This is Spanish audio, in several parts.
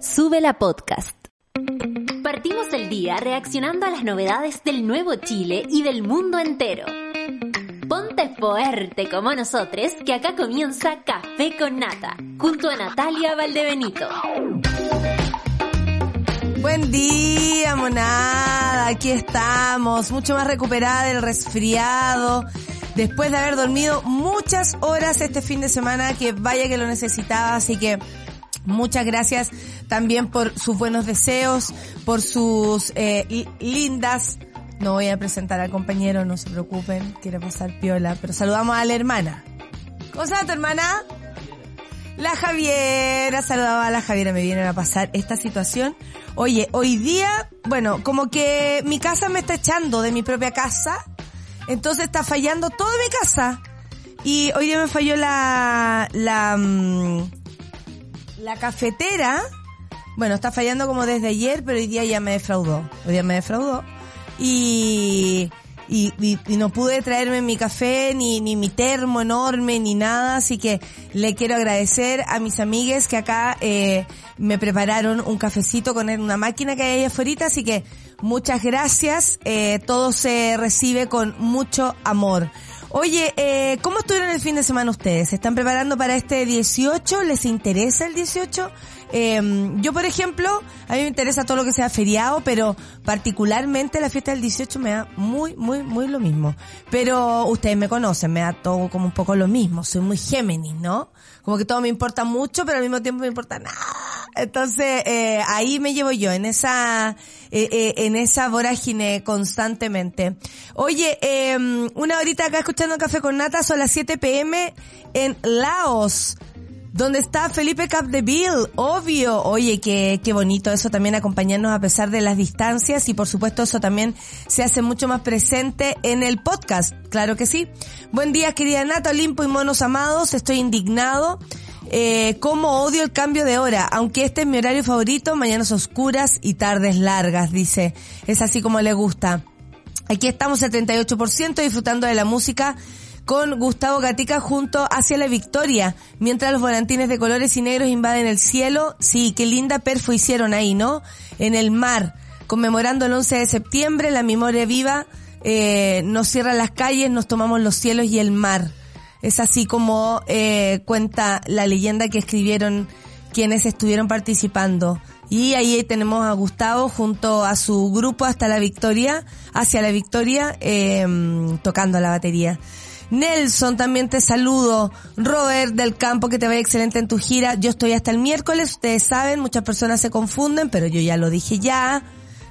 Sube la podcast. Partimos el día reaccionando a las novedades del nuevo Chile y del mundo entero. Ponte fuerte como nosotros, que acá comienza Café con Nata, junto a Natalia Valdebenito. Buen día, monada. Aquí estamos, mucho más recuperada del resfriado. Después de haber dormido muchas horas este fin de semana, que vaya que lo necesitaba, así que Muchas gracias también por sus buenos deseos, por sus eh, lindas. No voy a presentar al compañero, no se preocupen, quiero pasar piola, pero saludamos a la hermana. ¿Cómo está tu hermana? La Javiera, saludaba a la Javiera, me vienen a pasar esta situación. Oye, hoy día, bueno, como que mi casa me está echando de mi propia casa, entonces está fallando toda mi casa. Y hoy día me falló la, la, mm, la cafetera, bueno, está fallando como desde ayer, pero hoy día ya me defraudó. Hoy día me defraudó. Y, y, y, no pude traerme mi café, ni, ni mi termo enorme, ni nada. Así que le quiero agradecer a mis amigues que acá eh, me prepararon un cafecito con una máquina que hay ahí afuera. Así que muchas gracias. Eh, todo se recibe con mucho amor. Oye, eh, ¿cómo estuvieron el fin de semana ustedes? ¿Se están preparando para este 18? ¿Les interesa el 18? Eh, yo, por ejemplo, a mí me interesa todo lo que sea feriado, pero particularmente la fiesta del 18 me da muy, muy, muy lo mismo. Pero ustedes me conocen, me da todo como un poco lo mismo. Soy muy Géminis, ¿no? Como que todo me importa mucho, pero al mismo tiempo me importa nada. Entonces, eh, ahí me llevo yo, en esa, eh, eh, en esa vorágine constantemente. Oye, eh, una horita acá escuchando Café con Nata, son las 7 pm en Laos. ¿Dónde está Felipe Capdeville? Obvio. Oye, qué, qué bonito eso también acompañarnos a pesar de las distancias y por supuesto eso también se hace mucho más presente en el podcast. Claro que sí. Buen día querida Nata, Olimpo y monos amados. Estoy indignado. Eh, como odio el cambio de hora, aunque este es mi horario favorito, mañanas oscuras y tardes largas, dice. Es así como le gusta. Aquí estamos al 38% disfrutando de la música con Gustavo Gatica junto hacia la victoria, mientras los volantines de colores y negros invaden el cielo. Sí, qué linda perfo hicieron ahí, ¿no? En el mar, conmemorando el 11 de septiembre, la memoria viva, eh, nos cierran las calles, nos tomamos los cielos y el mar. Es así como eh, cuenta la leyenda que escribieron quienes estuvieron participando. Y ahí tenemos a Gustavo junto a su grupo hasta la victoria, hacia la victoria, eh, tocando la batería. Nelson, también te saludo. Robert del Campo, que te vaya excelente en tu gira. Yo estoy hasta el miércoles, ustedes saben, muchas personas se confunden, pero yo ya lo dije ya.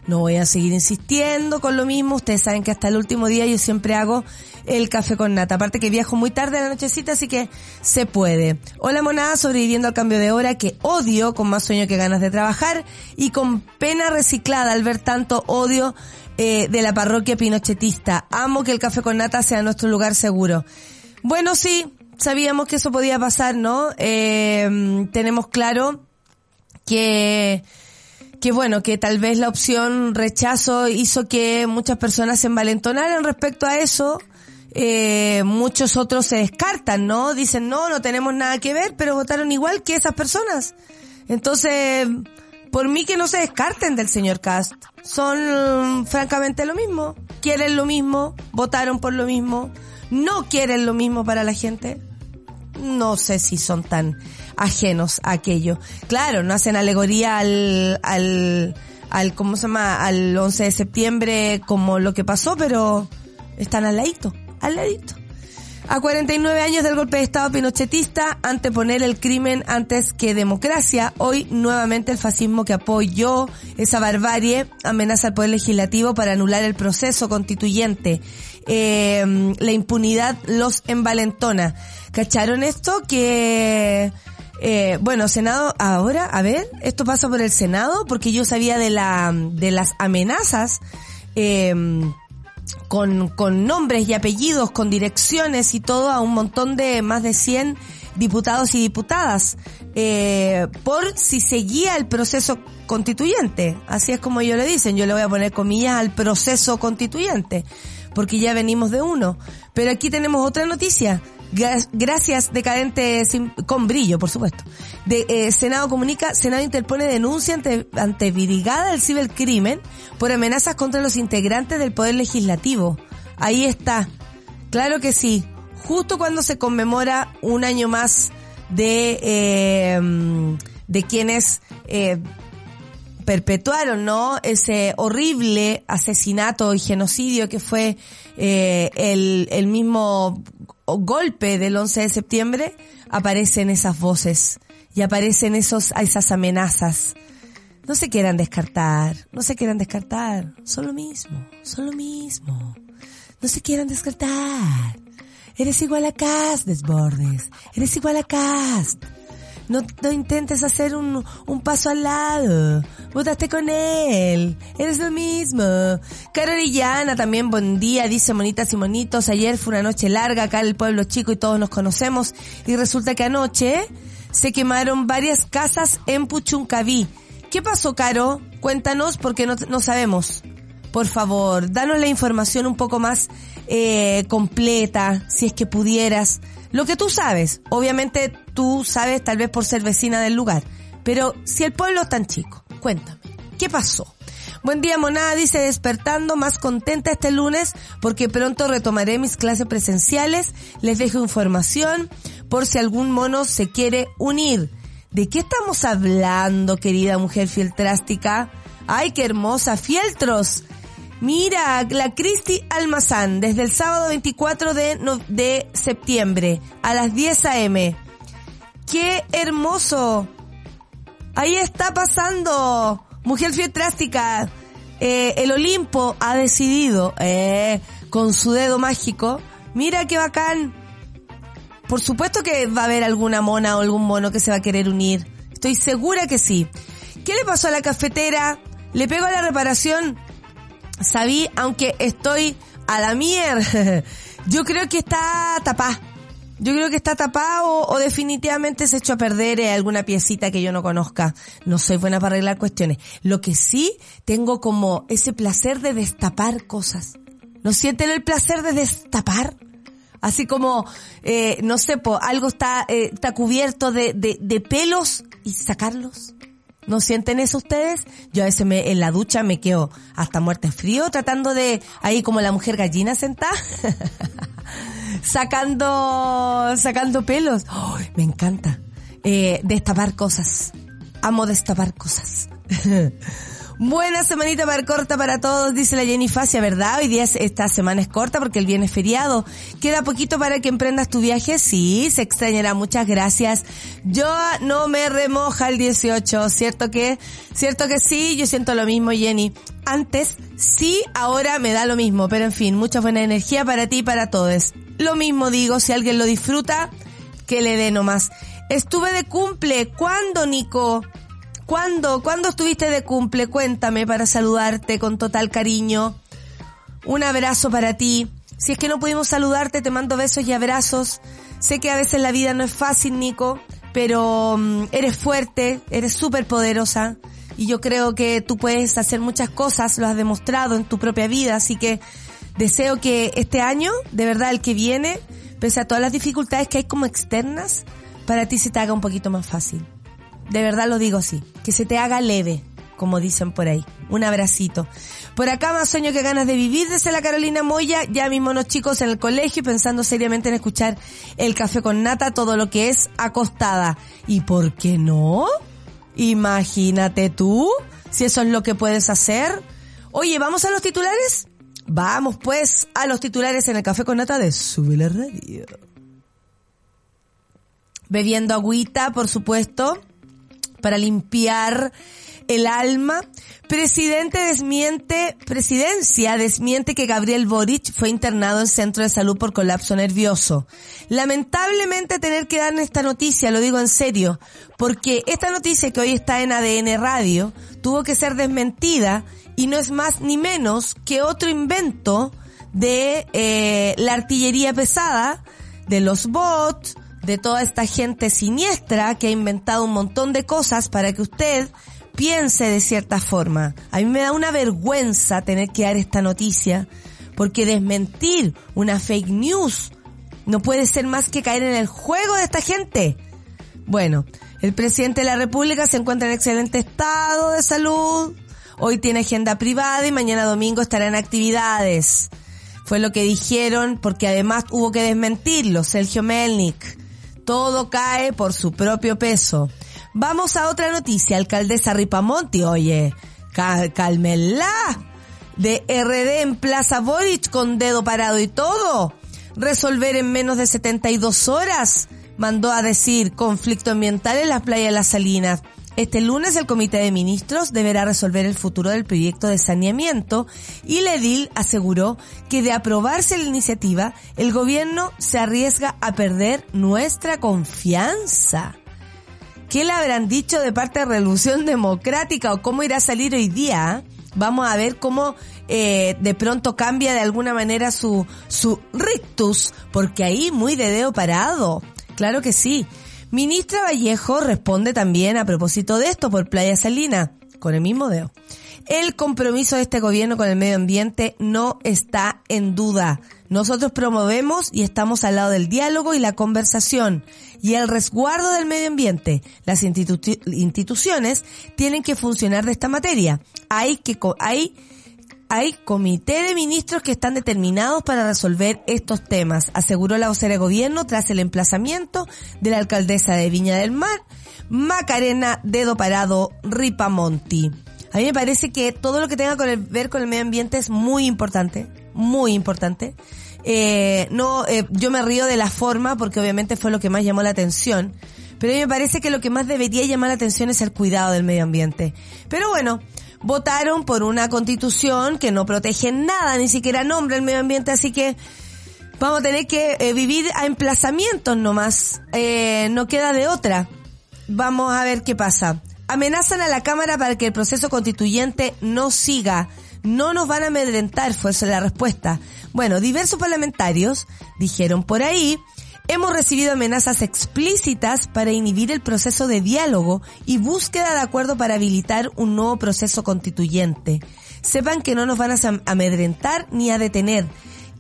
No voy a seguir insistiendo con lo mismo. Ustedes saben que hasta el último día yo siempre hago el café con nata. Aparte que viajo muy tarde a la nochecita, así que se puede. Hola monada, sobreviviendo al cambio de hora que odio con más sueño que ganas de trabajar y con pena reciclada al ver tanto odio eh, de la parroquia pinochetista. Amo que el café con nata sea nuestro lugar seguro. Bueno, sí, sabíamos que eso podía pasar, ¿no? Eh, tenemos claro que que bueno, que tal vez la opción rechazo hizo que muchas personas se envalentonaran respecto a eso. Eh, muchos otros se descartan, ¿no? Dicen, no, no tenemos nada que ver, pero votaron igual que esas personas. Entonces, por mí que no se descarten del señor Cast. Son francamente lo mismo. Quieren lo mismo, votaron por lo mismo, no quieren lo mismo para la gente. No sé si son tan ajenos a aquello. Claro, no hacen alegoría al, al, al, ¿cómo se llama? Al 11 de septiembre como lo que pasó, pero están al ladito, al ladito. A 49 años del golpe de Estado pinochetista, anteponer el crimen antes que democracia, hoy nuevamente el fascismo que apoyó esa barbarie amenaza al Poder Legislativo para anular el proceso constituyente. Eh, la impunidad los envalentona. ¿Cacharon esto? Que eh, bueno, Senado, ahora, a ver, esto pasa por el Senado, porque yo sabía de la, de las amenazas, eh, con, con nombres y apellidos, con direcciones y todo a un montón de más de 100 diputados y diputadas, eh, por si seguía el proceso constituyente. Así es como yo le dicen, yo le voy a poner comillas al proceso constituyente, porque ya venimos de uno. Pero aquí tenemos otra noticia Gracias, decadente con brillo, por supuesto. Eh, Senado comunica, Senado interpone denuncia ante, ante Brigada del Cibercrimen por amenazas contra los integrantes del Poder Legislativo. Ahí está. Claro que sí. Justo cuando se conmemora un año más de, eh, de quienes eh, perpetuaron, ¿no? Ese horrible asesinato y genocidio que fue eh, el, mismo golpe del 11 de septiembre, aparecen esas voces y aparecen esos, esas amenazas. No se quieran descartar, no se quieran descartar, son lo mismo, son lo mismo. No se quieran descartar. Eres igual a Cast, Desbordes. Eres igual a Cast. No, no intentes hacer un, un paso al lado. Votaste con él. Eres lo mismo. Carolillana también, buen día. Dice monitas y monitos. Ayer fue una noche larga acá en el pueblo chico y todos nos conocemos. Y resulta que anoche se quemaron varias casas en Puchuncaví. ¿Qué pasó, Caro? Cuéntanos porque no, no sabemos. Por favor, danos la información un poco más eh, completa, si es que pudieras. Lo que tú sabes, obviamente tú sabes tal vez por ser vecina del lugar, pero si el pueblo es tan chico, cuéntame, ¿qué pasó? Buen día, monada, dice despertando, más contenta este lunes porque pronto retomaré mis clases presenciales. Les dejo información por si algún mono se quiere unir. ¿De qué estamos hablando, querida mujer fieltrástica? ¡Ay, qué hermosa! ¡Fieltros! Mira, la Cristi Almazán, desde el sábado 24 de, de septiembre a las 10 a.m. ¡Qué hermoso! Ahí está pasando. Mujer Fietrástica. Eh, el Olimpo ha decidido, eh, con su dedo mágico. Mira qué bacán. Por supuesto que va a haber alguna mona o algún mono que se va a querer unir. Estoy segura que sí. ¿Qué le pasó a la cafetera? ¿Le pego a la reparación? Sabí, aunque estoy a la mierda, yo creo que está tapada. Yo creo que está tapado o, definitivamente se echó a perder eh, alguna piecita que yo no conozca. No soy buena para arreglar cuestiones. Lo que sí tengo como ese placer de destapar cosas. ¿No sienten el placer de destapar? Así como, eh, no sé, po, algo está, eh, está cubierto de, de, de pelos y sacarlos. ¿No sienten eso ustedes? Yo a veces me, en la ducha me quedo hasta muerte frío tratando de, ahí como la mujer gallina sentada, sacando, sacando pelos. me encanta. Eh, destapar cosas. Amo destapar cosas. Buena semanita para corta para todos, dice la Jenny Facia, ¿verdad? Hoy día esta semana es corta porque el viernes es feriado. Queda poquito para que emprendas tu viaje. Sí, se extrañará. Muchas gracias. Yo no me remoja el 18, ¿cierto que? ¿Cierto que sí? Yo siento lo mismo, Jenny. Antes, sí, ahora me da lo mismo. Pero en fin, mucha buena energía para ti y para todos. Lo mismo digo, si alguien lo disfruta, que le dé nomás. Estuve de cumple. ¿Cuándo, Nico? ¿Cuándo? ¿Cuándo estuviste de cumple? Cuéntame para saludarte con total cariño. Un abrazo para ti. Si es que no pudimos saludarte, te mando besos y abrazos. Sé que a veces la vida no es fácil, Nico, pero mm, eres fuerte, eres súper poderosa y yo creo que tú puedes hacer muchas cosas, lo has demostrado en tu propia vida, así que deseo que este año, de verdad el que viene, pese a todas las dificultades que hay como externas, para ti se te haga un poquito más fácil. De verdad lo digo así. Que se te haga leve, como dicen por ahí. Un abracito. Por acá más sueño que ganas de vivir desde la Carolina Moya, ya mismo los chicos en el colegio pensando seriamente en escuchar el café con nata, todo lo que es acostada. ¿Y por qué no? Imagínate tú, si eso es lo que puedes hacer. Oye, ¿vamos a los titulares? Vamos pues a los titulares en el café con nata de Sube la Radio. Bebiendo agüita, por supuesto para limpiar el alma. Presidente desmiente, presidencia desmiente que Gabriel Boric fue internado en centro de salud por colapso nervioso. Lamentablemente tener que dar esta noticia, lo digo en serio, porque esta noticia que hoy está en ADN Radio tuvo que ser desmentida y no es más ni menos que otro invento de eh, la artillería pesada, de los bots, de toda esta gente siniestra que ha inventado un montón de cosas para que usted piense de cierta forma. A mí me da una vergüenza tener que dar esta noticia, porque desmentir una fake news, No puede ser más que caer en el juego de esta gente. Bueno, el presidente de la República se encuentra en excelente estado de salud. Hoy tiene agenda privada y mañana domingo estará en actividades. Fue lo que dijeron porque además hubo que desmentirlo, Sergio Melnik. Todo cae por su propio peso. Vamos a otra noticia, alcaldesa Ripamonti, oye, cálmela. De RD en Plaza Boric con dedo parado y todo. Resolver en menos de 72 horas. Mandó a decir conflicto ambiental en las playas de las Salinas. Este lunes el Comité de Ministros deberá resolver el futuro del proyecto de saneamiento y Ledil aseguró que de aprobarse la iniciativa, el gobierno se arriesga a perder nuestra confianza. ¿Qué le habrán dicho de parte de Revolución Democrática o cómo irá a salir hoy día? Vamos a ver cómo eh, de pronto cambia de alguna manera su, su rictus, porque ahí muy de dedo parado. Claro que sí. Ministra Vallejo responde también a propósito de esto por Playa Salina, con el mismo dedo. El compromiso de este gobierno con el medio ambiente no está en duda. Nosotros promovemos y estamos al lado del diálogo y la conversación y el resguardo del medio ambiente. Las instituciones tienen que funcionar de esta materia. Hay que, hay hay comité de ministros que están determinados para resolver estos temas, aseguró la vocera de gobierno tras el emplazamiento de la alcaldesa de Viña del Mar, Macarena Dedo Parado Ripamonti. A mí me parece que todo lo que tenga que ver con el medio ambiente es muy importante, muy importante. Eh, no, eh, yo me río de la forma porque obviamente fue lo que más llamó la atención. Pero a mí me parece que lo que más debería llamar la atención es el cuidado del medio ambiente. Pero bueno, votaron por una constitución que no protege nada, ni siquiera nombra el medio ambiente, así que vamos a tener que eh, vivir a emplazamientos nomás. Eh, no queda de otra. Vamos a ver qué pasa. Amenazan a la Cámara para que el proceso constituyente no siga. No nos van a amedrentar, fue esa la respuesta. Bueno, diversos parlamentarios dijeron por ahí Hemos recibido amenazas explícitas para inhibir el proceso de diálogo y búsqueda de acuerdo para habilitar un nuevo proceso constituyente. Sepan que no nos van a amedrentar ni a detener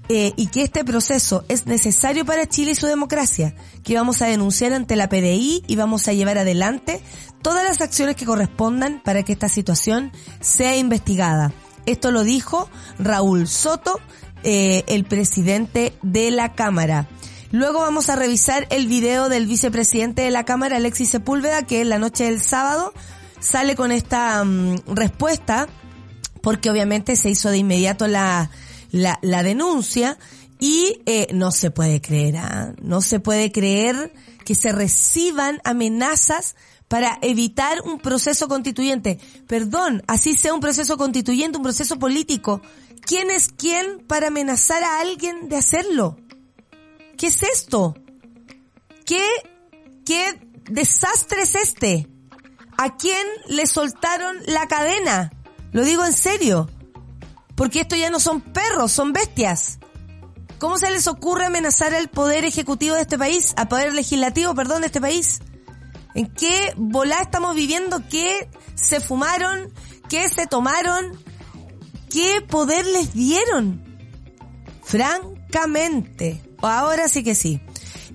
eh, y que este proceso es necesario para Chile y su democracia, que vamos a denunciar ante la PDI y vamos a llevar adelante todas las acciones que correspondan para que esta situación sea investigada. Esto lo dijo Raúl Soto, eh, el presidente de la Cámara. Luego vamos a revisar el video del vicepresidente de la Cámara, Alexis Sepúlveda, que en la noche del sábado sale con esta mm, respuesta, porque obviamente se hizo de inmediato la, la, la denuncia y eh, no se puede creer, ¿ah? no se puede creer que se reciban amenazas para evitar un proceso constituyente. Perdón, así sea un proceso constituyente, un proceso político. ¿Quién es quién para amenazar a alguien de hacerlo? ¿Qué es esto? ¿Qué, qué desastre es este? ¿A quién le soltaron la cadena? Lo digo en serio. Porque esto ya no son perros, son bestias. ¿Cómo se les ocurre amenazar al poder ejecutivo de este país? Al poder legislativo, perdón, de este país. ¿En qué volá estamos viviendo? ¿Qué se fumaron? ¿Qué se tomaron? ¿Qué poder les dieron? Francamente. Ahora sí que sí.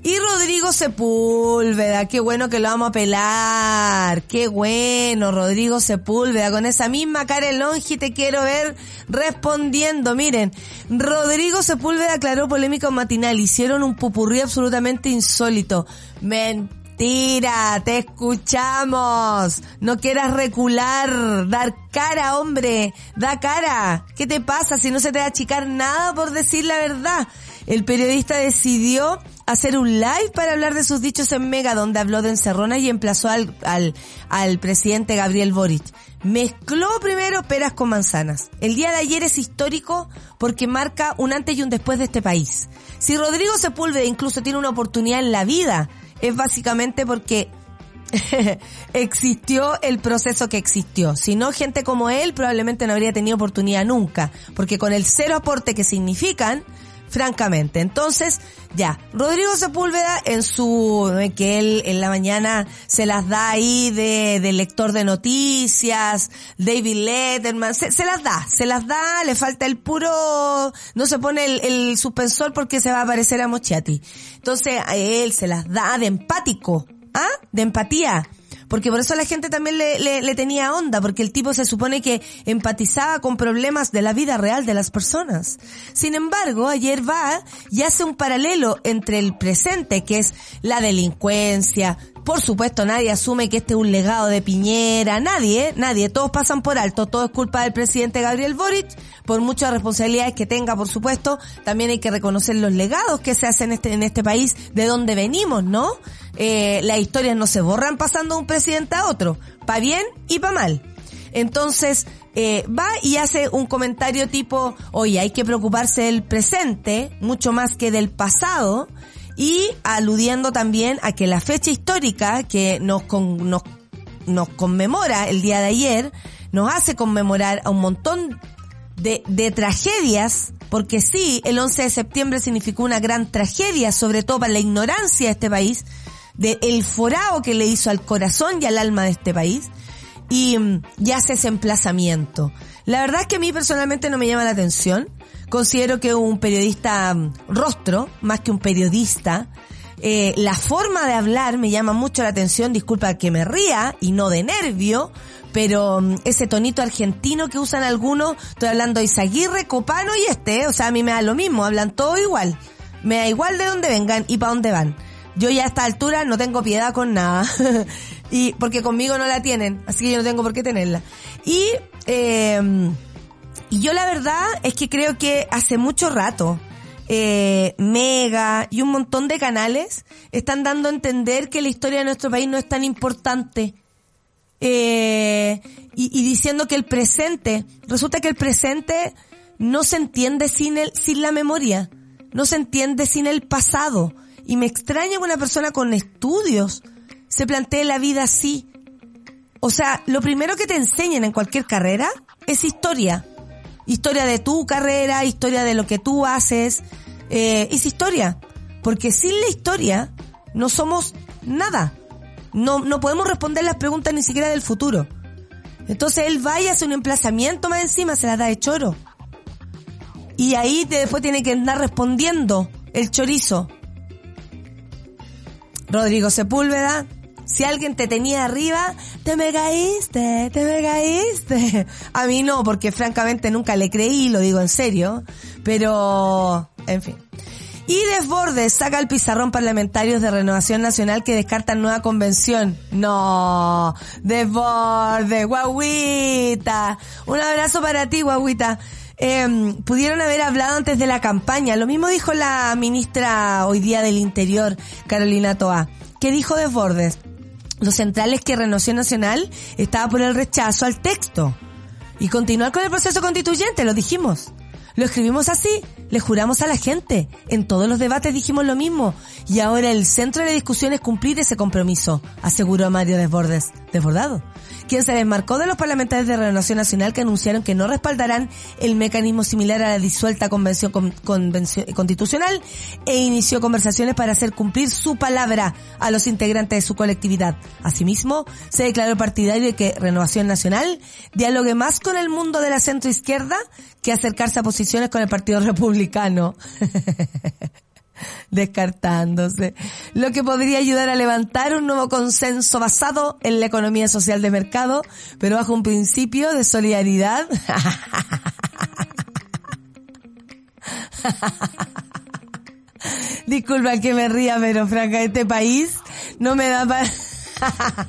Y Rodrigo Sepúlveda, qué bueno que lo vamos a pelar. Qué bueno, Rodrigo Sepúlveda. Con esa misma cara longi te quiero ver respondiendo. Miren, Rodrigo Sepúlveda aclaró polémica matinal. Hicieron un pupurrí absolutamente insólito. Mentira, te escuchamos. No quieras recular, dar cara, hombre. Da cara. ¿Qué te pasa si no se te va a achicar nada por decir la verdad? El periodista decidió hacer un live para hablar de sus dichos en Mega, donde habló de encerrona y emplazó al, al, al presidente Gabriel Boric. Mezcló primero peras con manzanas. El día de ayer es histórico porque marca un antes y un después de este país. Si Rodrigo Sepúlveda incluso tiene una oportunidad en la vida, es básicamente porque existió el proceso que existió. Si no, gente como él probablemente no habría tenido oportunidad nunca, porque con el cero aporte que significan, francamente. Entonces, ya, Rodrigo Sepúlveda en su, que él en la mañana se las da ahí de, de lector de noticias, David Letterman, se, las da, se las da, le falta el puro, no se pone el, el suspensor porque se va a parecer a Mochiati. Entonces, a él se las da de empático, ¿ah? De empatía porque por eso la gente también le, tenía onda, porque el tipo se supone que empatizaba con problemas de la vida real de las personas. Sin embargo, ayer va y hace un paralelo entre el presente, que es la delincuencia, por supuesto, nadie asume que este es un legado de Piñera, nadie, nadie, todos pasan por alto, todo es culpa del presidente Gabriel Boric, por muchas responsabilidades que tenga, por supuesto, también hay que reconocer los legados que se hacen en este, en este país, de donde venimos, ¿no? Eh, las historias no se borran pasando de un presidente a otro, pa' bien y pa' mal. Entonces, eh, va y hace un comentario tipo, oye, hay que preocuparse del presente, mucho más que del pasado, y aludiendo también a que la fecha histórica que nos, nos, nos conmemora el día de ayer, nos hace conmemorar a un montón de, de tragedias, porque sí, el 11 de septiembre significó una gran tragedia, sobre todo para la ignorancia de este país, de el forao que le hizo al corazón y al alma de este país, y, y hace ese emplazamiento. La verdad es que a mí personalmente no me llama la atención, considero que un periodista mm, rostro, más que un periodista, eh, la forma de hablar me llama mucho la atención, disculpa que me ría y no de nervio, pero mm, ese tonito argentino que usan algunos, estoy hablando de Isaguirre, Copano y este, o sea, a mí me da lo mismo, hablan todo igual, me da igual de dónde vengan y para dónde van. Yo ya a esta altura no tengo piedad con nada, y porque conmigo no la tienen, así que yo no tengo por qué tenerla. Y eh, y yo la verdad es que creo que hace mucho rato eh, Mega y un montón de canales están dando a entender que la historia de nuestro país no es tan importante. Eh, y, y, diciendo que el presente, resulta que el presente no se entiende sin el, sin la memoria, no se entiende sin el pasado. Y me extraña que una persona con estudios se plantee la vida así. O sea, lo primero que te enseñan en cualquier carrera es historia historia de tu carrera, historia de lo que tú haces, eh, es historia. Porque sin la historia no somos nada. No, no podemos responder las preguntas ni siquiera del futuro. Entonces él va y hace un emplazamiento más encima, se la da de choro. Y ahí después tiene que andar respondiendo el chorizo. Rodrigo Sepúlveda, si alguien te tenía arriba, te me caíste, te me caíste. A mí no, porque francamente nunca le creí, lo digo en serio. Pero, en fin. Y Desbordes saca el pizarrón parlamentarios de Renovación Nacional que descartan nueva convención. No, Desbordes, guaguita. Un abrazo para ti, guaguita. Eh, pudieron haber hablado antes de la campaña. Lo mismo dijo la ministra hoy día del Interior, Carolina Toa. ¿Qué dijo Desbordes? Los centrales que Renovación Nacional estaba por el rechazo al texto. Y continuar con el proceso constituyente, lo dijimos. Lo escribimos así, le juramos a la gente. En todos los debates dijimos lo mismo. Y ahora el centro de la discusión es cumplir ese compromiso, aseguró Mario Desbordes. Desbordado quien se desmarcó de los parlamentarios de Renovación Nacional que anunciaron que no respaldarán el mecanismo similar a la disuelta convención, constitucional e inició conversaciones para hacer cumplir su palabra a los integrantes de su colectividad. Asimismo, se declaró partidario de que Renovación Nacional dialogue más con el mundo de la centroizquierda que acercarse a posiciones con el Partido Republicano. descartándose, lo que podría ayudar a levantar un nuevo consenso basado en la economía social de mercado, pero bajo un principio de solidaridad. Disculpa que me ría, pero franca, este país no me da para...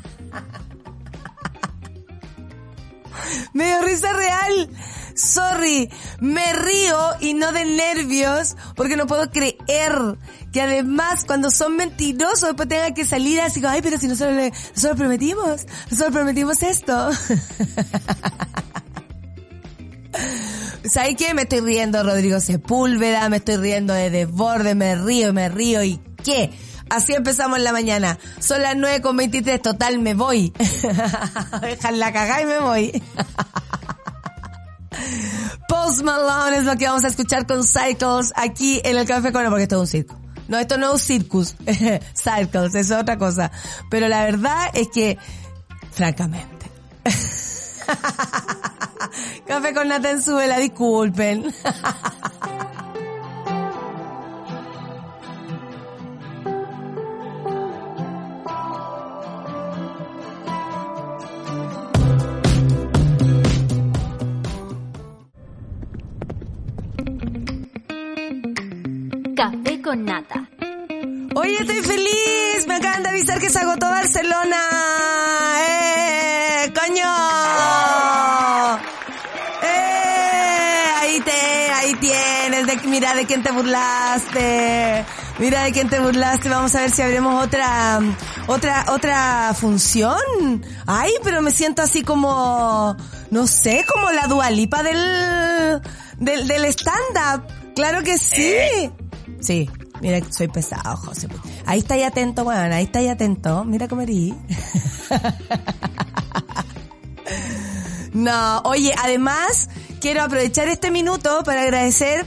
me dio risa real sorry, me río y no de nervios porque no puedo creer que además cuando son mentirosos después tengan que salir así como, ay, pero si nosotros, le, nosotros prometimos, nosotros prometimos esto. ¿Sabes qué? Me estoy riendo Rodrigo Sepúlveda, me estoy riendo de Desborde, me río, me río y ¿qué? Así empezamos la mañana. Son las 9 con 23, total, me voy. Dejan la cagada y me voy. Post Malone es lo que vamos a escuchar con Cycles aquí en el Café Corona porque esto es un circo. No, esto no es un circus. Cycles, es otra cosa. Pero la verdad es que, francamente. Café con Nata en la disculpen. con nata. Oye, estoy feliz. Me acaban de avisar que se agotó Barcelona. ¡Eh! ¡Coño! ¡Eh! Ahí te, ahí tienes. De, mira de quién te burlaste. Mira de quién te burlaste. Vamos a ver si abrimos otra, otra, otra función. Ay, pero me siento así como, no sé, como la dualipa del, del, del stand-up. Claro que sí. Sí, mira que soy pesado, José. Ahí está ahí atento, weón, ahí está ahí atento. Mira cómo erí. no, oye, además, quiero aprovechar este minuto para agradecer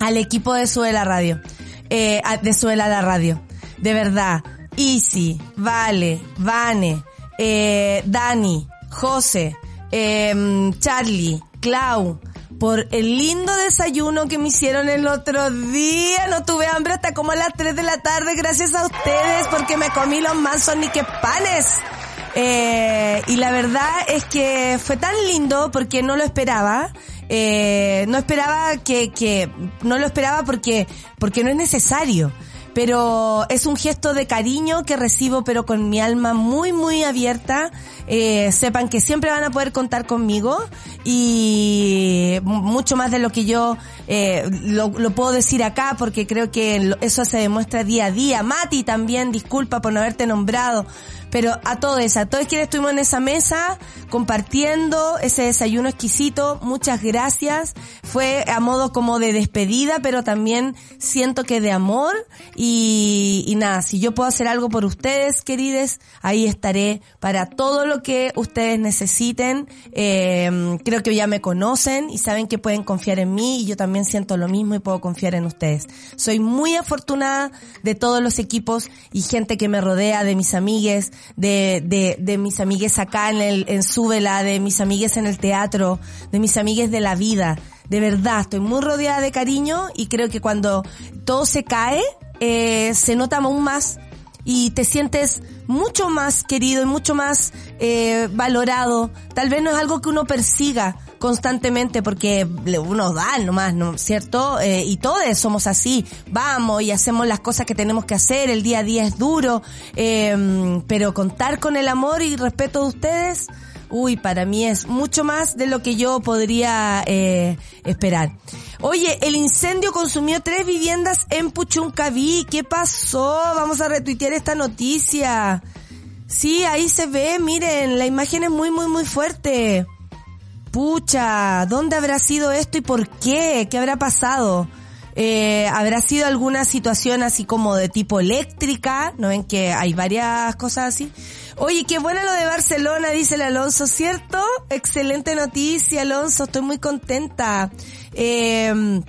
al equipo de Suela Radio. Eh, de Suela la Radio. De verdad. Easy, Vale, Vane, eh, Dani, José, eh, Charlie, Clau, por el lindo desayuno que me hicieron el otro día. No tuve hambre hasta como a las 3 de la tarde gracias a ustedes porque me comí los mansos ni que panes. Eh, y la verdad es que fue tan lindo porque no lo esperaba. Eh, no esperaba que, que, no lo esperaba porque, porque no es necesario pero es un gesto de cariño que recibo pero con mi alma muy muy abierta. Eh, sepan que siempre van a poder contar conmigo y mucho más de lo que yo eh, lo, lo, puedo decir acá porque creo que eso se demuestra día a día. Mati también disculpa por no haberte nombrado pero a todos, a todos quienes estuvimos en esa mesa compartiendo ese desayuno exquisito, muchas gracias. Fue a modo como de despedida, pero también siento que de amor y, nada, si yo puedo hacer algo por ustedes, querides, ahí estaré para todo lo que ustedes necesiten. Eh, creo que ya me conocen y saben que pueden confiar en mí y yo también siento lo mismo y puedo confiar en ustedes. Soy muy afortunada de todos los equipos y gente que me rodea, de mis amigues, de, de, de mis amigues acá en el, en Súbela, de mis amigues en el teatro, de mis amigues de la vida. De verdad, estoy muy rodeada de cariño y creo que cuando todo se cae, eh, se nota aún más y te sientes mucho más querido y mucho más eh, valorado. Tal vez no es algo que uno persiga constantemente porque uno da nomás, ¿no cierto? Eh, y todos somos así, vamos y hacemos las cosas que tenemos que hacer, el día a día es duro, eh, pero contar con el amor y respeto de ustedes, uy, para mí es mucho más de lo que yo podría eh, esperar. Oye, el incendio consumió tres viviendas en Puchuncaví. ¿Qué pasó? Vamos a retuitear esta noticia. Sí, ahí se ve, miren, la imagen es muy, muy, muy fuerte. Pucha, ¿dónde habrá sido esto y por qué? ¿Qué habrá pasado? Eh, ¿Habrá sido alguna situación así como de tipo eléctrica? ¿No ven que hay varias cosas así? Oye, qué bueno lo de Barcelona, dice el Alonso, ¿cierto? Excelente noticia, Alonso, estoy muy contenta. Eh,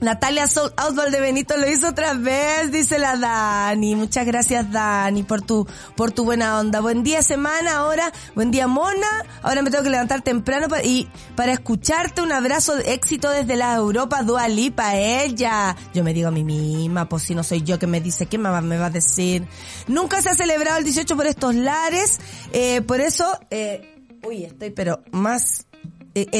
Natalia Outball de Benito lo hizo otra vez, dice la Dani. Muchas gracias Dani por tu, por tu buena onda. Buen día semana ahora, buen día Mona. Ahora me tengo que levantar temprano para, y para escucharte un abrazo de éxito desde la Europa, Dua Lipa, ella. Yo me digo a mí misma, pues si no soy yo que me dice, ¿qué mamá me va a decir? Nunca se ha celebrado el 18 por estos lares, eh, por eso, eh, uy, estoy pero más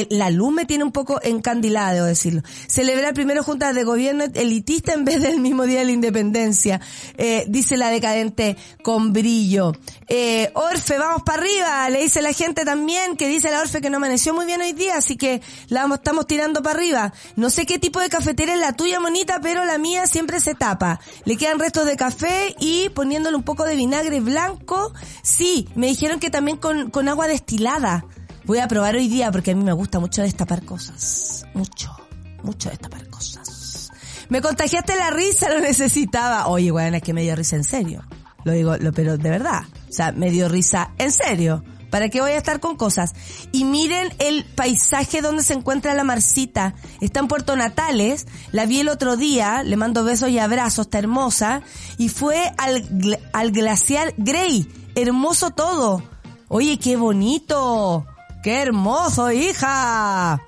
la luz me tiene un poco encandilada, debo decirlo. Celebrar primero juntas de gobierno elitista en vez del mismo día de la independencia, eh, dice la decadente con brillo. Eh, Orfe, vamos para arriba, le dice la gente también, que dice la Orfe que no amaneció muy bien hoy día, así que la estamos tirando para arriba. No sé qué tipo de cafetera es la tuya, monita, pero la mía siempre se tapa. Le quedan restos de café y poniéndole un poco de vinagre blanco. Sí, me dijeron que también con agua destilada. Voy a probar hoy día porque a mí me gusta mucho destapar cosas. Mucho, mucho destapar cosas. Me contagiaste la risa, lo necesitaba. Oye, bueno, es que me dio risa en serio. Lo digo, pero de verdad. O sea, me dio risa en serio. ¿Para qué voy a estar con cosas? Y miren el paisaje donde se encuentra la Marcita. Está en Puerto Natales, la vi el otro día, le mando besos y abrazos, está hermosa. Y fue al, al glaciar Grey. Hermoso todo. Oye, qué bonito. Qué hermoso, hija.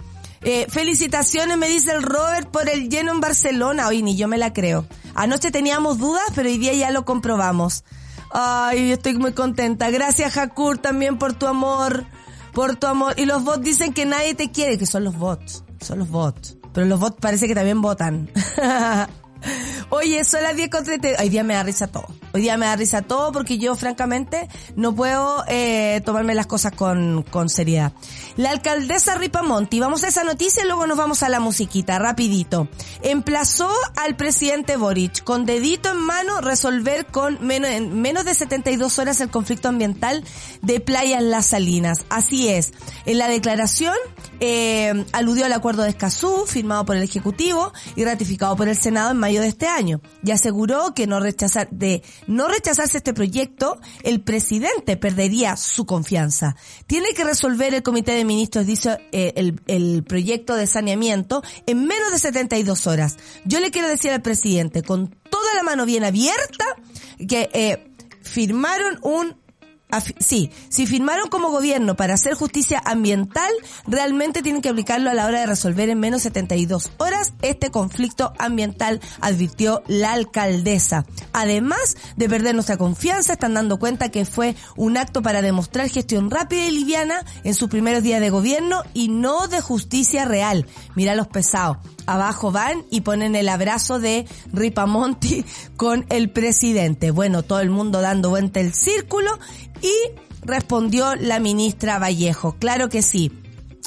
Eh, felicitaciones, me dice el Robert, por el lleno en Barcelona. Oye, ni yo me la creo. Anoche teníamos dudas, pero hoy día ya lo comprobamos. Ay, estoy muy contenta. Gracias, Hakur, también por tu amor. Por tu amor. Y los bots dicen que nadie te quiere, que son los bots. Son los bots. Pero los bots parece que también votan. Oye, son las 10 con 30. Hoy día me da risa todo. Hoy día me da risa todo porque yo, francamente, no puedo eh, tomarme las cosas con, con seriedad. La alcaldesa Ripamonti, vamos a esa noticia y luego nos vamos a la musiquita, rapidito. Emplazó al presidente Boric con dedito en mano resolver con menos, en menos de 72 horas el conflicto ambiental de Playas Las Salinas. Así es. En la declaración eh, aludió al acuerdo de Escazú, firmado por el Ejecutivo y ratificado por el Senado en mayo de este año. Y aseguró que no rechazar, de no rechazarse este proyecto, el presidente perdería su confianza. Tiene que resolver el Comité de Ministros, dice eh, el, el proyecto de saneamiento, en menos de 72 horas. Yo le quiero decir al presidente, con toda la mano bien abierta, que eh, firmaron un sí, si firmaron como gobierno para hacer justicia ambiental, realmente tienen que aplicarlo a la hora de resolver en menos 72 horas este conflicto ambiental, advirtió la alcaldesa. Además de perder nuestra confianza, están dando cuenta que fue un acto para demostrar gestión rápida y liviana en sus primeros días de gobierno y no de justicia real. Mira los pesados. Abajo van y ponen el abrazo de Ripamonti con el presidente. Bueno, todo el mundo dando vuelta el círculo y respondió la ministra Vallejo. Claro que sí.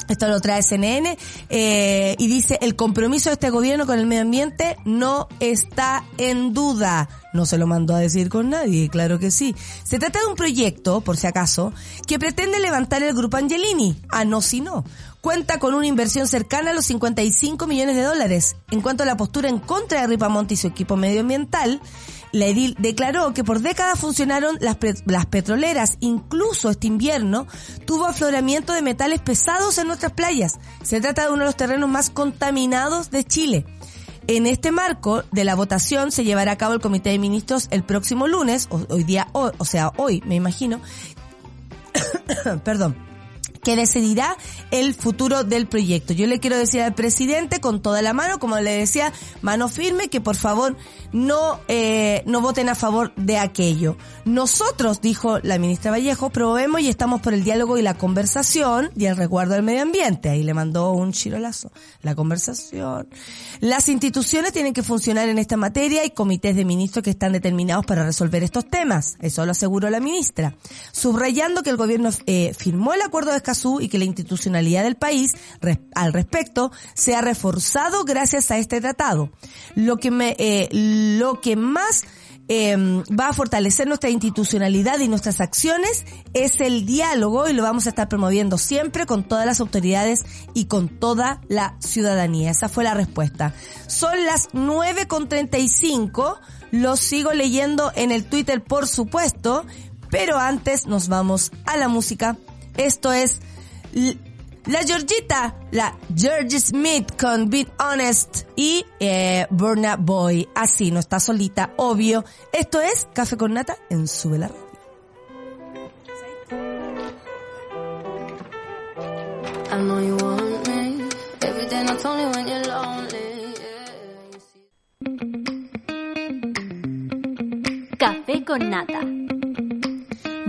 Esto lo trae CNN eh, y dice el compromiso de este gobierno con el medio ambiente no está en duda. No se lo mandó a decir con nadie, claro que sí. Se trata de un proyecto, por si acaso, que pretende levantar el grupo Angelini. Ah, no, si no. Cuenta con una inversión cercana a los 55 millones de dólares. En cuanto a la postura en contra de Ripamonte y su equipo medioambiental, la edil declaró que por décadas funcionaron las, las petroleras, incluso este invierno tuvo afloramiento de metales pesados en nuestras playas. Se trata de uno de los terrenos más contaminados de Chile. En este marco de la votación se llevará a cabo el Comité de Ministros el próximo lunes, hoy día, o, o sea, hoy, me imagino. Perdón que decidirá el futuro del proyecto. Yo le quiero decir al presidente con toda la mano, como le decía, mano firme, que por favor no, eh, no voten a favor de aquello. Nosotros, dijo la ministra Vallejo, promovemos y estamos por el diálogo y la conversación y el resguardo del medio ambiente. Ahí le mandó un chirolazo. La conversación. Las instituciones tienen que funcionar en esta materia y comités de ministros que están determinados para resolver estos temas. Eso lo aseguró la ministra. Subrayando que el gobierno eh, firmó el acuerdo de y que la institucionalidad del país al respecto se ha reforzado gracias a este tratado. Lo que me, eh, lo que más em, va a fortalecer nuestra institucionalidad y nuestras acciones es el diálogo y lo vamos a estar promoviendo siempre con todas las autoridades y con toda la ciudadanía. Esa fue la respuesta. Son las 9.35, lo sigo leyendo en el Twitter por supuesto, pero antes nos vamos a la música esto es la Georgita, la Georgie Smith con Be Honest y eh, Burna Boy. Así, no está solita, obvio. Esto es Café con Nata en Sube la Radio. Café con Nata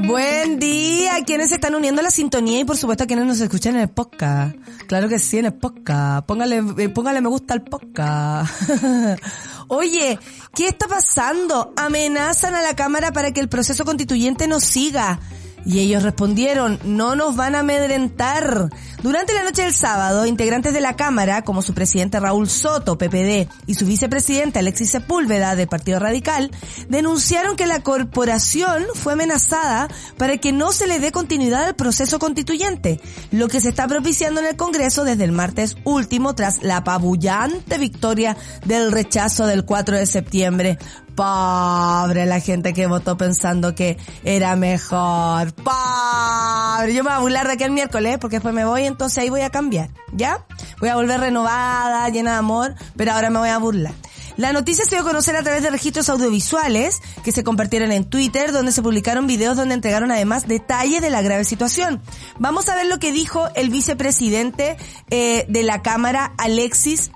Buen día, quienes se están uniendo a la sintonía y por supuesto a quienes nos escuchan en el podcast. Claro que sí, en el podcast. Póngale, eh, póngale me gusta al podcast. Oye, ¿qué está pasando? Amenazan a la Cámara para que el proceso constituyente no siga. Y ellos respondieron, no nos van a amedrentar. Durante la noche del sábado, integrantes de la Cámara, como su presidente Raúl Soto, PPD, y su vicepresidente Alexis Sepúlveda, del Partido Radical, denunciaron que la corporación fue amenazada para que no se le dé continuidad al proceso constituyente, lo que se está propiciando en el Congreso desde el martes último tras la apabullante victoria del rechazo del 4 de septiembre. Pobre la gente que votó pensando que era mejor. Pobre. Yo me voy a burlar de aquí el miércoles porque después me voy, entonces ahí voy a cambiar, ¿ya? Voy a volver renovada, llena de amor, pero ahora me voy a burlar. La noticia se dio a conocer a través de registros audiovisuales que se compartieron en Twitter, donde se publicaron videos donde entregaron además detalles de la grave situación. Vamos a ver lo que dijo el vicepresidente eh, de la Cámara, Alexis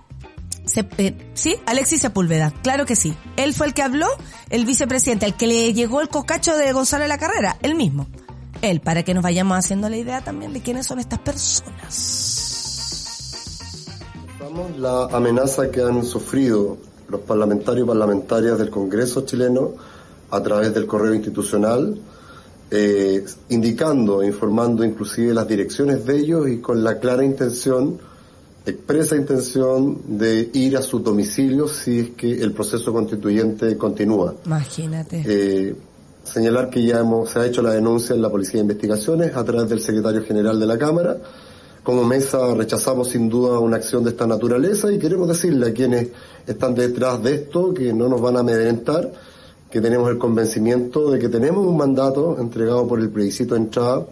eh, sí, Alexis Sepúlveda, claro que sí. Él fue el que habló, el vicepresidente, al que le llegó el cocacho de Gonzalo la Carrera, él mismo. Él, para que nos vayamos haciendo la idea también de quiénes son estas personas. La amenaza que han sufrido los parlamentarios y parlamentarias del Congreso chileno a través del correo institucional, eh, indicando e informando inclusive las direcciones de ellos y con la clara intención expresa intención de ir a sus domicilios si es que el proceso constituyente continúa. Imagínate. Eh, señalar que ya hemos, se ha hecho la denuncia en la Policía de Investigaciones a través del secretario general de la Cámara. Como mesa rechazamos sin duda una acción de esta naturaleza y queremos decirle a quienes están detrás de esto que no nos van a amedrentar, que tenemos el convencimiento de que tenemos un mandato entregado por el plebiscito de entrada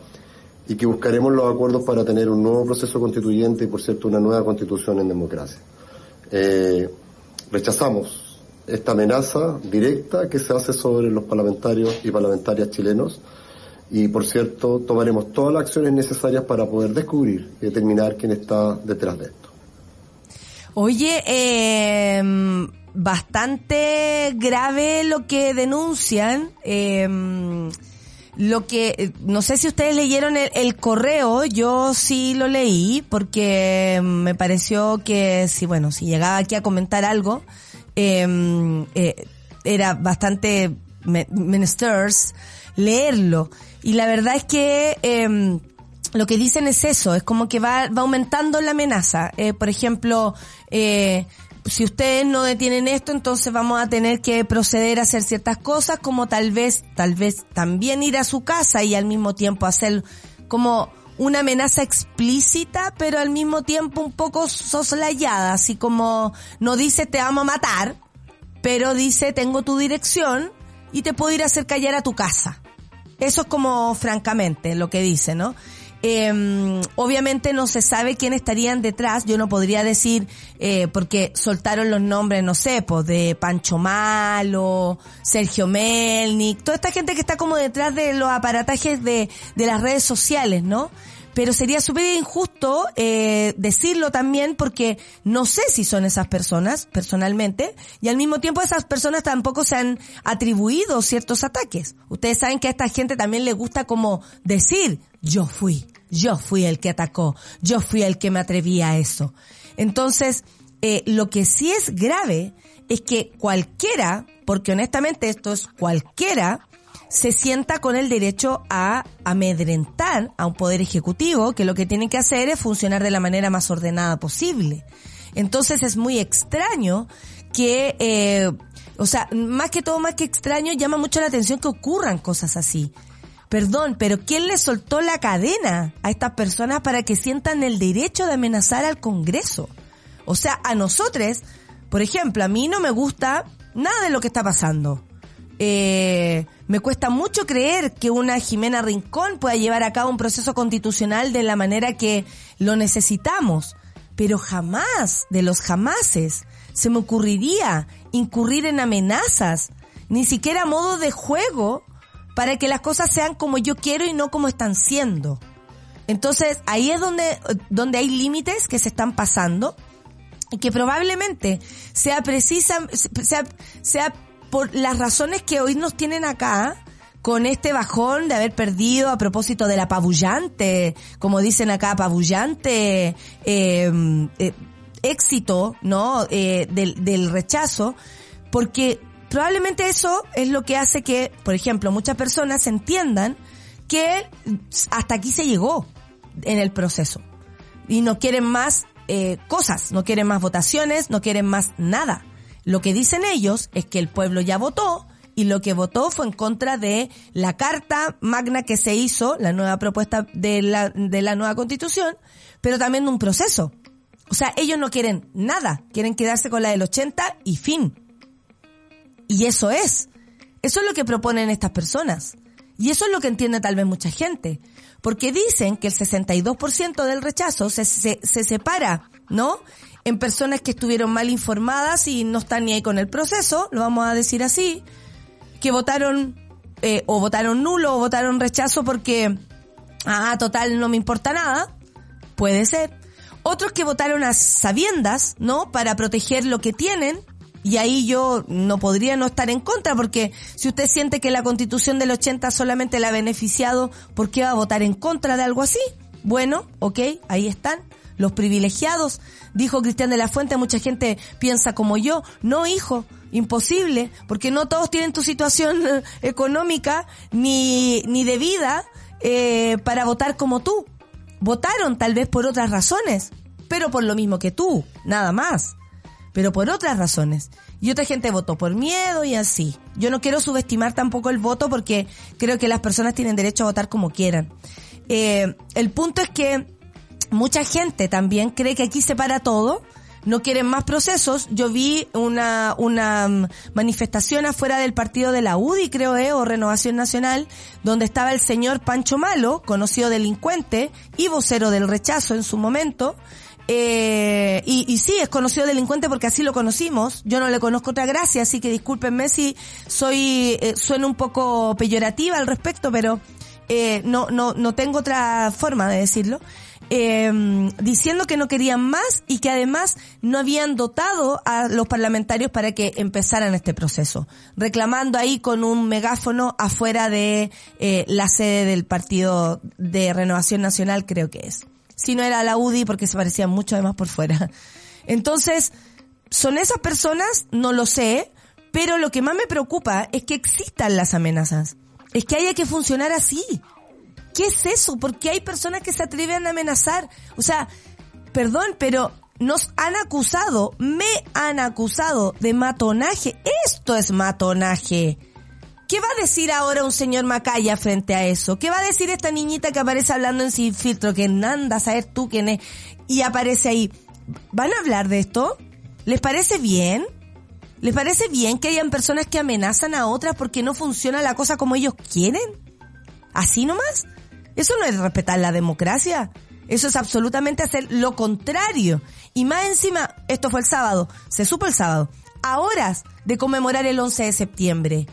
y que buscaremos los acuerdos para tener un nuevo proceso constituyente y, por cierto, una nueva constitución en democracia. Eh, rechazamos esta amenaza directa que se hace sobre los parlamentarios y parlamentarias chilenos y, por cierto, tomaremos todas las acciones necesarias para poder descubrir y determinar quién está detrás de esto. Oye, eh, bastante grave lo que denuncian. Eh, lo que, no sé si ustedes leyeron el, correo, yo sí lo leí porque me pareció que si, bueno, si llegaba aquí a comentar algo, em, eh, era bastante menesters leerlo. Y la verdad es que eh, lo que dicen es eso, es como que va, va aumentando la amenaza. Eh, por ejemplo, eh, si ustedes no detienen esto, entonces vamos a tener que proceder a hacer ciertas cosas, como tal vez, tal vez también ir a su casa y al mismo tiempo hacer como una amenaza explícita, pero al mismo tiempo un poco soslayada, así como no dice te vamos a matar, pero dice tengo tu dirección y te puedo ir a hacer callar a tu casa. Eso es como francamente lo que dice, ¿no? Eh, obviamente no se sabe quién estarían detrás. Yo no podría decir, eh, porque soltaron los nombres, no sé, pues de Pancho Malo, Sergio Melnik, toda esta gente que está como detrás de los aparatajes de, de las redes sociales, ¿no? Pero sería súper injusto eh, decirlo también porque no sé si son esas personas personalmente y al mismo tiempo esas personas tampoco se han atribuido ciertos ataques. Ustedes saben que a esta gente también le gusta como decir yo fui, yo fui el que atacó, yo fui el que me atreví a eso. Entonces, eh, lo que sí es grave es que cualquiera, porque honestamente esto es cualquiera, se sienta con el derecho a amedrentar a un poder ejecutivo que lo que tiene que hacer es funcionar de la manera más ordenada posible. Entonces es muy extraño que, eh, o sea, más que todo, más que extraño, llama mucho la atención que ocurran cosas así. Perdón, pero ¿quién le soltó la cadena a estas personas para que sientan el derecho de amenazar al Congreso? O sea, a nosotros, por ejemplo, a mí no me gusta nada de lo que está pasando. Eh, me cuesta mucho creer que una Jimena Rincón pueda llevar a cabo un proceso constitucional de la manera que lo necesitamos. Pero jamás, de los jamases, se me ocurriría incurrir en amenazas, ni siquiera modo de juego, para que las cosas sean como yo quiero y no como están siendo. Entonces, ahí es donde, donde hay límites que se están pasando y que probablemente sea precisa, sea, sea por las razones que hoy nos tienen acá, con este bajón de haber perdido a propósito del apabullante, como dicen acá, apabullante eh, eh, éxito, ¿no? Eh, del, del rechazo, porque probablemente eso es lo que hace que, por ejemplo, muchas personas entiendan que hasta aquí se llegó en el proceso y no quieren más eh, cosas, no quieren más votaciones, no quieren más nada. Lo que dicen ellos es que el pueblo ya votó y lo que votó fue en contra de la carta magna que se hizo, la nueva propuesta de la, de la nueva constitución, pero también de un proceso. O sea, ellos no quieren nada, quieren quedarse con la del 80 y fin. Y eso es. Eso es lo que proponen estas personas. Y eso es lo que entiende tal vez mucha gente. porque dicen que el 62% del rechazo se, se, se separa, ¿no? En personas que estuvieron mal informadas y no están ni ahí con el proceso, lo vamos a decir así, que votaron eh, o votaron nulo o votaron rechazo porque, ah, total, no me importa nada, puede ser. Otros que votaron a sabiendas, ¿no? Para proteger lo que tienen, y ahí yo no podría no estar en contra, porque si usted siente que la constitución del 80 solamente la ha beneficiado, ¿por qué va a votar en contra de algo así? Bueno, ok, ahí están. Los privilegiados, dijo Cristian de la Fuente, mucha gente piensa como yo. No, hijo, imposible, porque no todos tienen tu situación eh, económica ni, ni de vida eh, para votar como tú. Votaron tal vez por otras razones, pero por lo mismo que tú, nada más pero por otras razones. Y otra gente votó por miedo y así. Yo no quiero subestimar tampoco el voto porque creo que las personas tienen derecho a votar como quieran. Eh, el punto es que mucha gente también cree que aquí se para todo, no quieren más procesos. Yo vi una, una mm, manifestación afuera del partido de la UDI, creo, eh, o Renovación Nacional, donde estaba el señor Pancho Malo, conocido delincuente y vocero del rechazo en su momento, eh, y, y, sí, es conocido delincuente porque así lo conocimos. Yo no le conozco otra gracia, así que discúlpenme si soy, eh, suena un poco peyorativa al respecto, pero eh, no, no, no tengo otra forma de decirlo. Eh, diciendo que no querían más y que además no habían dotado a los parlamentarios para que empezaran este proceso, reclamando ahí con un megáfono afuera de eh, la sede del Partido de Renovación Nacional, creo que es si no era la UDI porque se parecían mucho además por fuera. Entonces, ¿son esas personas? No lo sé, pero lo que más me preocupa es que existan las amenazas. Es que haya que funcionar así. ¿Qué es eso? ¿Por qué hay personas que se atreven a amenazar? O sea, perdón, pero nos han acusado, me han acusado de matonaje. Esto es matonaje. ¿Qué va a decir ahora un señor Macaya frente a eso? ¿Qué va a decir esta niñita que aparece hablando en sin filtro? Que anda saber tú quién es. Y aparece ahí. ¿Van a hablar de esto? ¿Les parece bien? ¿Les parece bien que hayan personas que amenazan a otras porque no funciona la cosa como ellos quieren? ¿Así nomás? Eso no es respetar la democracia. Eso es absolutamente hacer lo contrario. Y más encima, esto fue el sábado, se supo el sábado, a horas de conmemorar el 11 de septiembre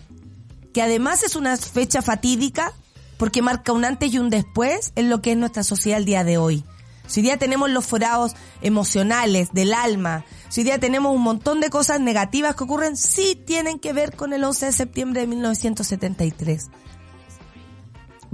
que además es una fecha fatídica porque marca un antes y un después en lo que es nuestra sociedad el día de hoy. Si hoy día tenemos los forados emocionales del alma, si hoy día tenemos un montón de cosas negativas que ocurren, sí tienen que ver con el 11 de septiembre de 1973.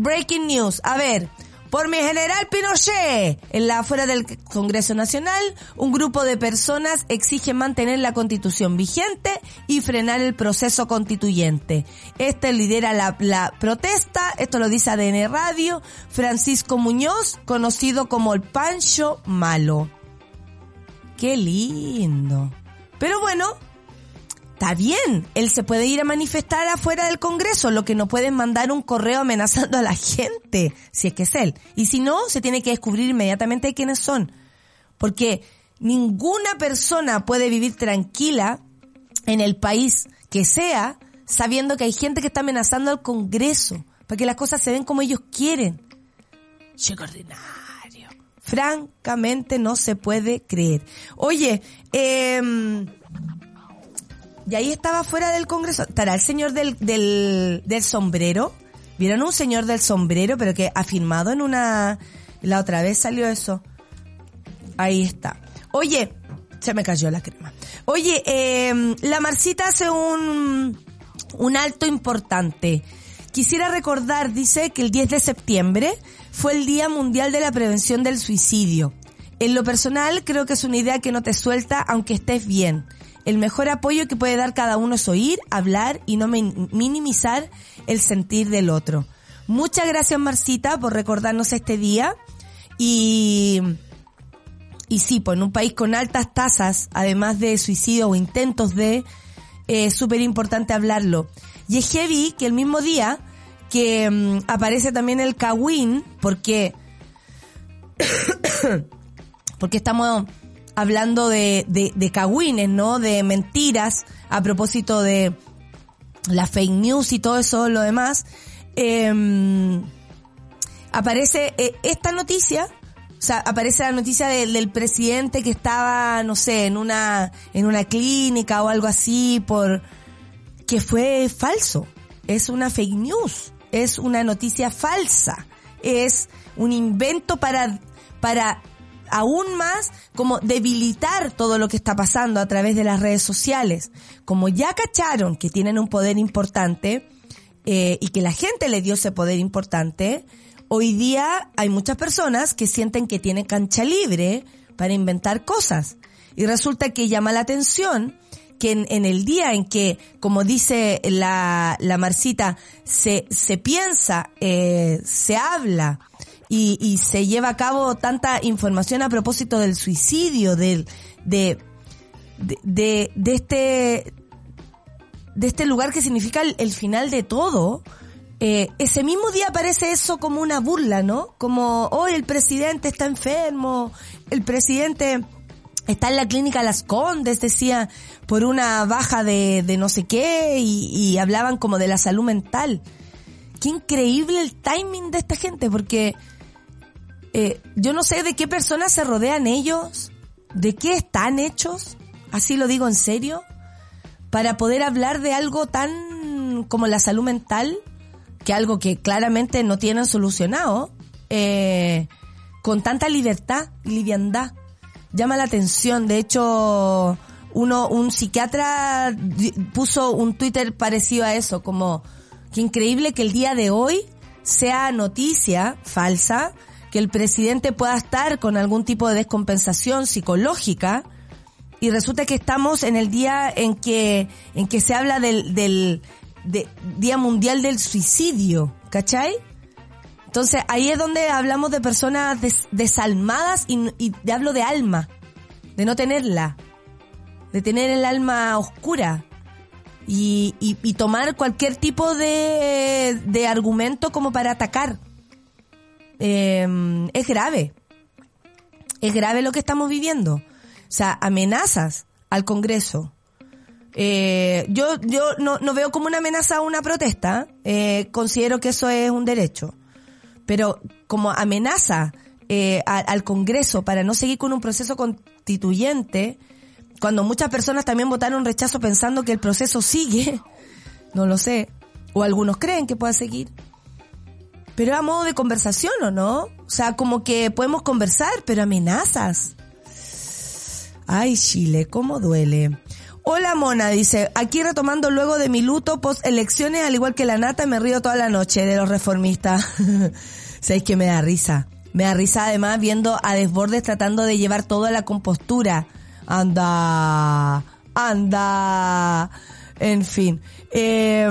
Breaking news. A ver, por mi general Pinochet. En la afuera del Congreso Nacional, un grupo de personas exige mantener la constitución vigente y frenar el proceso constituyente. Este lidera la, la protesta, esto lo dice ADN Radio, Francisco Muñoz, conocido como el Pancho Malo. Qué lindo. Pero bueno, Está bien, él se puede ir a manifestar afuera del Congreso, lo que no puede es mandar un correo amenazando a la gente, si es que es él. Y si no, se tiene que descubrir inmediatamente quiénes son. Porque ninguna persona puede vivir tranquila en el país que sea sabiendo que hay gente que está amenazando al Congreso para que las cosas se den como ellos quieren. Chico ordinario. Francamente no se puede creer. Oye, eh, y ahí estaba fuera del Congreso. ¿Estará el señor del, del, sombrero? ¿Vieron un señor del sombrero, pero que ha firmado en una... La otra vez salió eso. Ahí está. Oye, se me cayó la crema. Oye, eh, la Marcita hace un, un alto importante. Quisiera recordar, dice, que el 10 de septiembre fue el Día Mundial de la Prevención del Suicidio. En lo personal, creo que es una idea que no te suelta aunque estés bien. El mejor apoyo que puede dar cada uno es oír, hablar y no minimizar el sentir del otro. Muchas gracias Marcita por recordarnos este día y, y sí, pues en un país con altas tasas, además de suicidio o intentos de, es súper importante hablarlo. Y es heavy que el mismo día que mm, aparece también el Kawin, porque, porque estamos hablando de, de, de cagüines, ¿no? De mentiras a propósito de la fake news y todo eso, lo demás. Eh, aparece esta noticia, o sea, aparece la noticia del presidente que estaba, no sé, en una, en una clínica o algo así por, que fue falso. Es una fake news. Es una noticia falsa. Es un invento para, para aún más como debilitar todo lo que está pasando a través de las redes sociales. Como ya cacharon que tienen un poder importante eh, y que la gente le dio ese poder importante, hoy día hay muchas personas que sienten que tienen cancha libre para inventar cosas. Y resulta que llama la atención que en, el día en que, como dice la, la Marcita, se, se piensa, eh, se habla, y, y se lleva a cabo tanta información a propósito del suicidio, del, de, de, de, este, de este lugar que significa el, final de todo, eh, ese mismo día aparece eso como una burla, ¿no? Como, hoy el presidente está enfermo, el presidente está en la clínica Las Condes, decía, por una baja de, de no sé qué, y, y hablaban como de la salud mental. Qué increíble el timing de esta gente, porque eh, yo no sé de qué personas se rodean ellos, de qué están hechos, así lo digo en serio, para poder hablar de algo tan como la salud mental, que algo que claramente no tienen solucionado, eh, con tanta libertad liviandad. Llama la atención, de hecho, uno, un psiquiatra puso un Twitter parecido a eso, como que increíble que el día de hoy sea noticia falsa que el presidente pueda estar con algún tipo de descompensación psicológica y resulta que estamos en el día en que en que se habla del, del Día Mundial del Suicidio, ¿cachai? Entonces ahí es donde hablamos de personas desalmadas y, y hablo de alma, de no tenerla, de tener el alma oscura y, y, y tomar cualquier tipo de, de argumento como para atacar eh, es grave. Es grave lo que estamos viviendo. O sea, amenazas al Congreso. Eh, yo yo no, no veo como una amenaza a una protesta. Eh, considero que eso es un derecho. Pero como amenaza eh, al Congreso para no seguir con un proceso constituyente, cuando muchas personas también votaron rechazo pensando que el proceso sigue, no lo sé, o algunos creen que pueda seguir. Pero a modo de conversación, ¿o no? O sea, como que podemos conversar, pero amenazas. Ay, Chile, cómo duele. Hola Mona, dice, aquí retomando luego de mi luto post elecciones, al igual que la nata, me río toda la noche de los reformistas. Sabéis que me da risa. Me da risa además viendo a Desbordes tratando de llevar toda la compostura. Anda, anda. En fin. Eh,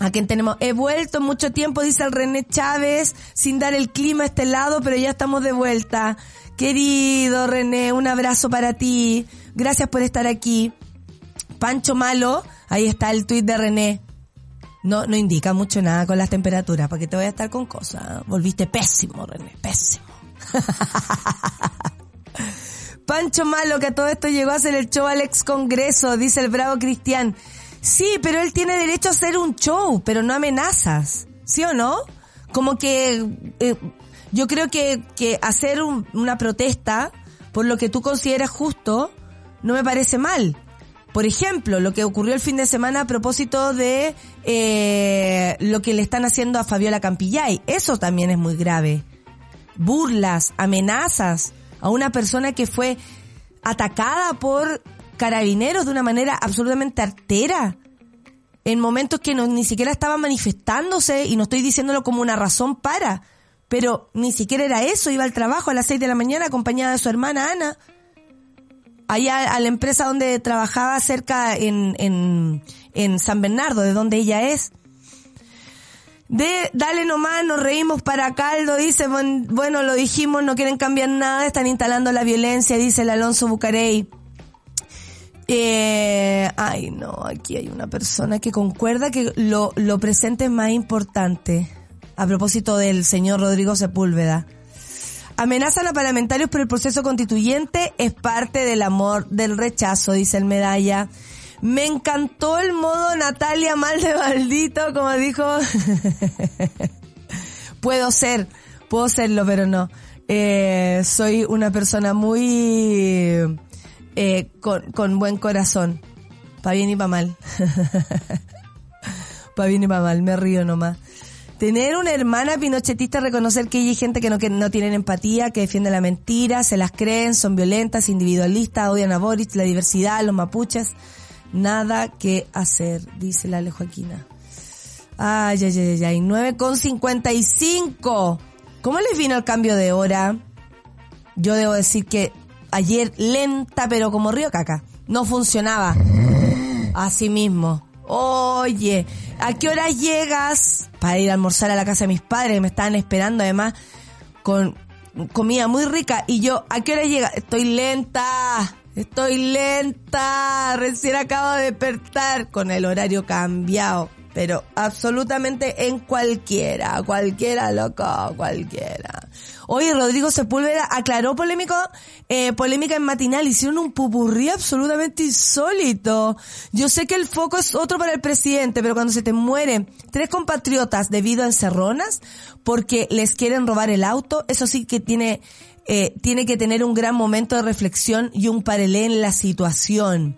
a quien tenemos, he vuelto mucho tiempo, dice el René Chávez, sin dar el clima a este lado, pero ya estamos de vuelta. Querido René, un abrazo para ti. Gracias por estar aquí. Pancho Malo, ahí está el tuit de René. No, no indica mucho nada con las temperaturas, porque te voy a estar con cosas. Volviste pésimo, René, pésimo. Pancho Malo, que a todo esto llegó a hacer el show al ex congreso, dice el bravo Cristian. Sí, pero él tiene derecho a hacer un show, pero no amenazas. ¿Sí o no? Como que eh, yo creo que, que hacer una protesta por lo que tú consideras justo no me parece mal. Por ejemplo, lo que ocurrió el fin de semana a propósito de eh, lo que le están haciendo a Fabiola Campillay. Eso también es muy grave. Burlas, amenazas a una persona que fue atacada por carabineros de una manera absolutamente artera en momentos que no, ni siquiera estaba manifestándose y no estoy diciéndolo como una razón para, pero ni siquiera era eso, iba al trabajo a las 6 de la mañana acompañada de su hermana Ana, allá a la empresa donde trabajaba cerca en, en, en San Bernardo, de donde ella es. De, dale nomás, nos reímos para caldo, dice, bueno, lo dijimos, no quieren cambiar nada, están instalando la violencia, dice el Alonso Bucarey. Eh, ay, no, aquí hay una persona que concuerda que lo, lo presente es más importante. A propósito del señor Rodrigo Sepúlveda. Amenazan a parlamentarios por el proceso constituyente es parte del amor del rechazo, dice el medalla. Me encantó el modo Natalia mal de maldito, como dijo puedo ser, puedo serlo, pero no. Eh, soy una persona muy eh, con, con buen corazón, pa' bien y pa' mal. pa' bien y pa' mal, me río nomás. Tener una hermana pinochetista, reconocer que hay gente que no, que no tienen empatía, que defiende la mentira, se las creen, son violentas, individualistas, odian a Boris, la diversidad, los mapuches. Nada que hacer, dice la Joaquina. Ay, ay, ay, ay, 9 con 55. ¿Cómo les vino el cambio de hora? Yo debo decir que ayer lenta, pero como río caca. No funcionaba. Así mismo. Oye, ¿a qué hora llegas? Para ir a almorzar a la casa de mis padres que me estaban esperando además con comida muy rica. Y yo, ¿a qué hora llegas? Estoy lenta. Estoy lenta. Recién acabo de despertar con el horario cambiado pero absolutamente en cualquiera, cualquiera, loco, cualquiera. Oye, Rodrigo Sepúlveda aclaró polémico, eh, polémica en matinal, hicieron un pupurrí absolutamente insólito. Yo sé que el foco es otro para el presidente, pero cuando se te mueren tres compatriotas debido a encerronas, porque les quieren robar el auto, eso sí que tiene, eh, tiene que tener un gran momento de reflexión y un paralelo en la situación.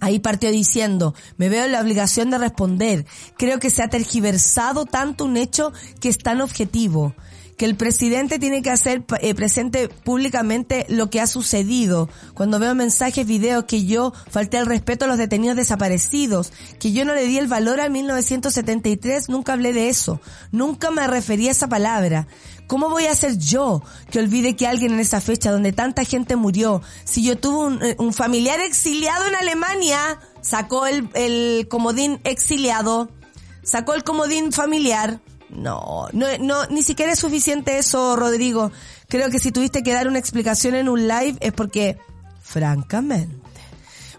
Ahí partió diciendo, me veo en la obligación de responder. Creo que se ha tergiversado tanto un hecho que es tan objetivo, que el presidente tiene que hacer eh, presente públicamente lo que ha sucedido. Cuando veo mensajes, videos que yo falté al respeto a los detenidos desaparecidos, que yo no le di el valor al 1973, nunca hablé de eso. Nunca me referí a esa palabra. ¿Cómo voy a ser yo que olvide que alguien en esa fecha donde tanta gente murió, si yo tuve eh, un, familiar exiliado en Alemania, sacó el, el comodín exiliado, sacó el comodín familiar? No, no, no, ni siquiera es suficiente eso, Rodrigo. Creo que si tuviste que dar una explicación en un live es porque, francamente.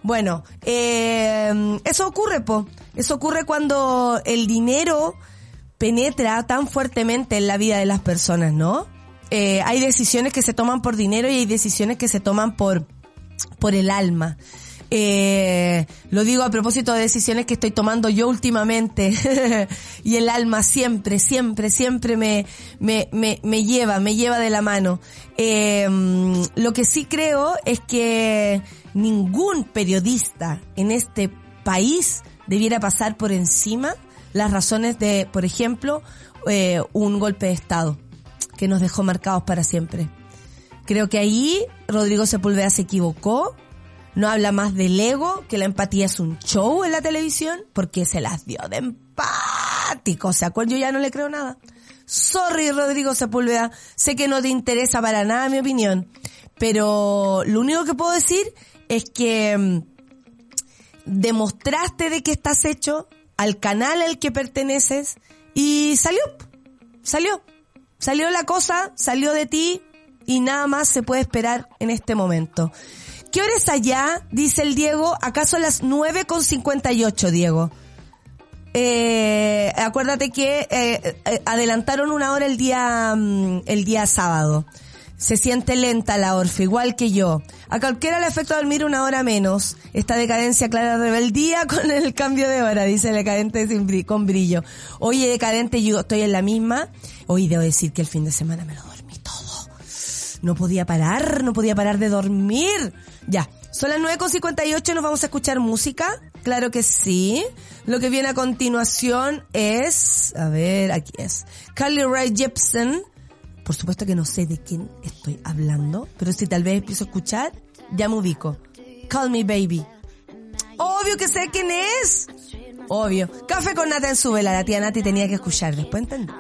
Bueno, eh, eso ocurre, po. Eso ocurre cuando el dinero penetra tan fuertemente en la vida de las personas, ¿no? Eh, hay decisiones que se toman por dinero y hay decisiones que se toman por, por el alma. Eh, lo digo a propósito de decisiones que estoy tomando yo últimamente. y el alma siempre, siempre, siempre me, me, me, me lleva, me lleva de la mano. Eh, lo que sí creo es que ningún periodista en este país debiera pasar por encima las razones de, por ejemplo, eh, un golpe de Estado que nos dejó marcados para siempre. Creo que ahí Rodrigo Sepúlveda se equivocó, no habla más del ego, que la empatía es un show en la televisión, porque se las dio de empático, o sea, yo ya no le creo nada. Sorry, Rodrigo Sepúlveda, sé que no te interesa para nada mi opinión, pero lo único que puedo decir es que mm, demostraste de que estás hecho, al canal al que perteneces y salió, salió, salió la cosa, salió de ti y nada más se puede esperar en este momento. ¿Qué hora es allá? Dice el Diego. ¿Acaso las 9 con 58, Diego? Eh, acuérdate que eh, eh, adelantaron una hora el día, mm, el día sábado. Se siente lenta la orfe, igual que yo. A cualquiera le afecta dormir una hora menos. Esta decadencia clara rebeldía con el cambio de hora, dice el decadente con brillo. Oye, decadente, yo estoy en la misma. Hoy debo decir que el fin de semana me lo dormí todo. No podía parar, no podía parar de dormir. Ya, son las 9.58, nos vamos a escuchar música. Claro que sí. Lo que viene a continuación es, a ver, aquí es. Carly Rae Jepsen por supuesto que no sé de quién estoy hablando, pero si tal vez empiezo a escuchar, ya me ubico. Call me baby. Obvio que sé quién es. Obvio. Café con nata en su vela. La tía Nati tenía que escuchar. Después entendí.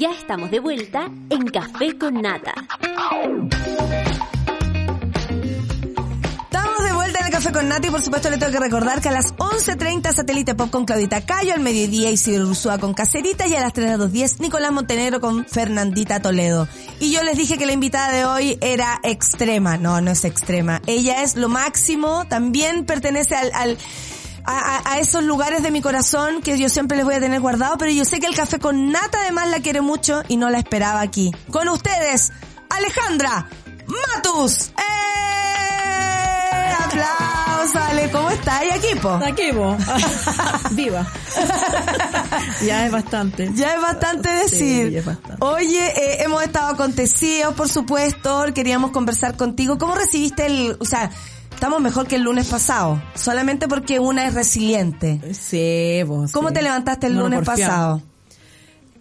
Ya estamos de vuelta en Café con Nata. Estamos de vuelta en Café con Nata y por supuesto le tengo que recordar que a las 11.30 Satélite Pop con Claudita Cayo, al mediodía Isidro Ursúa con Cacerita y a las 3 a 2.10 Nicolás Montenegro con Fernandita Toledo. Y yo les dije que la invitada de hoy era extrema. No, no es extrema. Ella es lo máximo, también pertenece al a, a esos lugares de mi corazón que yo siempre les voy a tener guardado, pero yo sé que el café con nata además la quiere mucho y no la esperaba aquí. Con ustedes, Alejandra Matus. ¡Eh! ¡Aplausos, Ale! ¿Cómo está? ¿Y equipo? Aquí, po. Viva. ya es bastante. Ya es bastante decir. Sí, es bastante. Oye, eh, hemos estado acontecidos, por supuesto. Queríamos conversar contigo. ¿Cómo recibiste el, o sea, estamos mejor que el lunes pasado, solamente porque una es resiliente. Sí, vos. ¿Cómo sí. te levantaste el No, lunes pasado?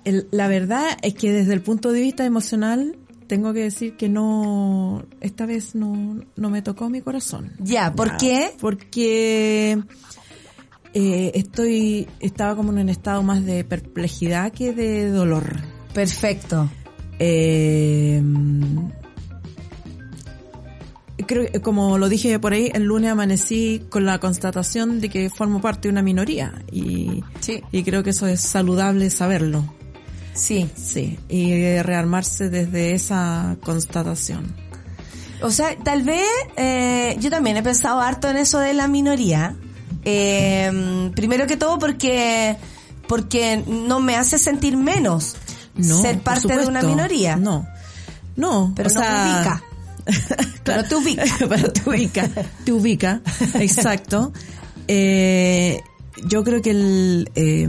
El- la verdad es que desde el punto de vista emocional, tengo que decir que no, esta vez no, no me tocó mi corazón. Ya, ¿por Ya, qué? Porque eh, estoy, estaba como en un estado más de perplejidad que de dolor. Perfecto. Eh, creo que, como lo dije por ahí, el lunes amanecí con la constatación de que formo parte de una minoría y, Sí. y creo que eso es saludable saberlo. Sí. Sí, y rearmarse desde esa constatación. O sea, tal vez, eh, yo también he pensado harto en eso de la minoría. Eh, primero que todo porque, porque no me hace sentir menos No, ser parte de una minoría. No, no, Pero o no sea, Pero te ubica. pero te ubica, te ubica, exacto. Eh, yo creo que el, eh,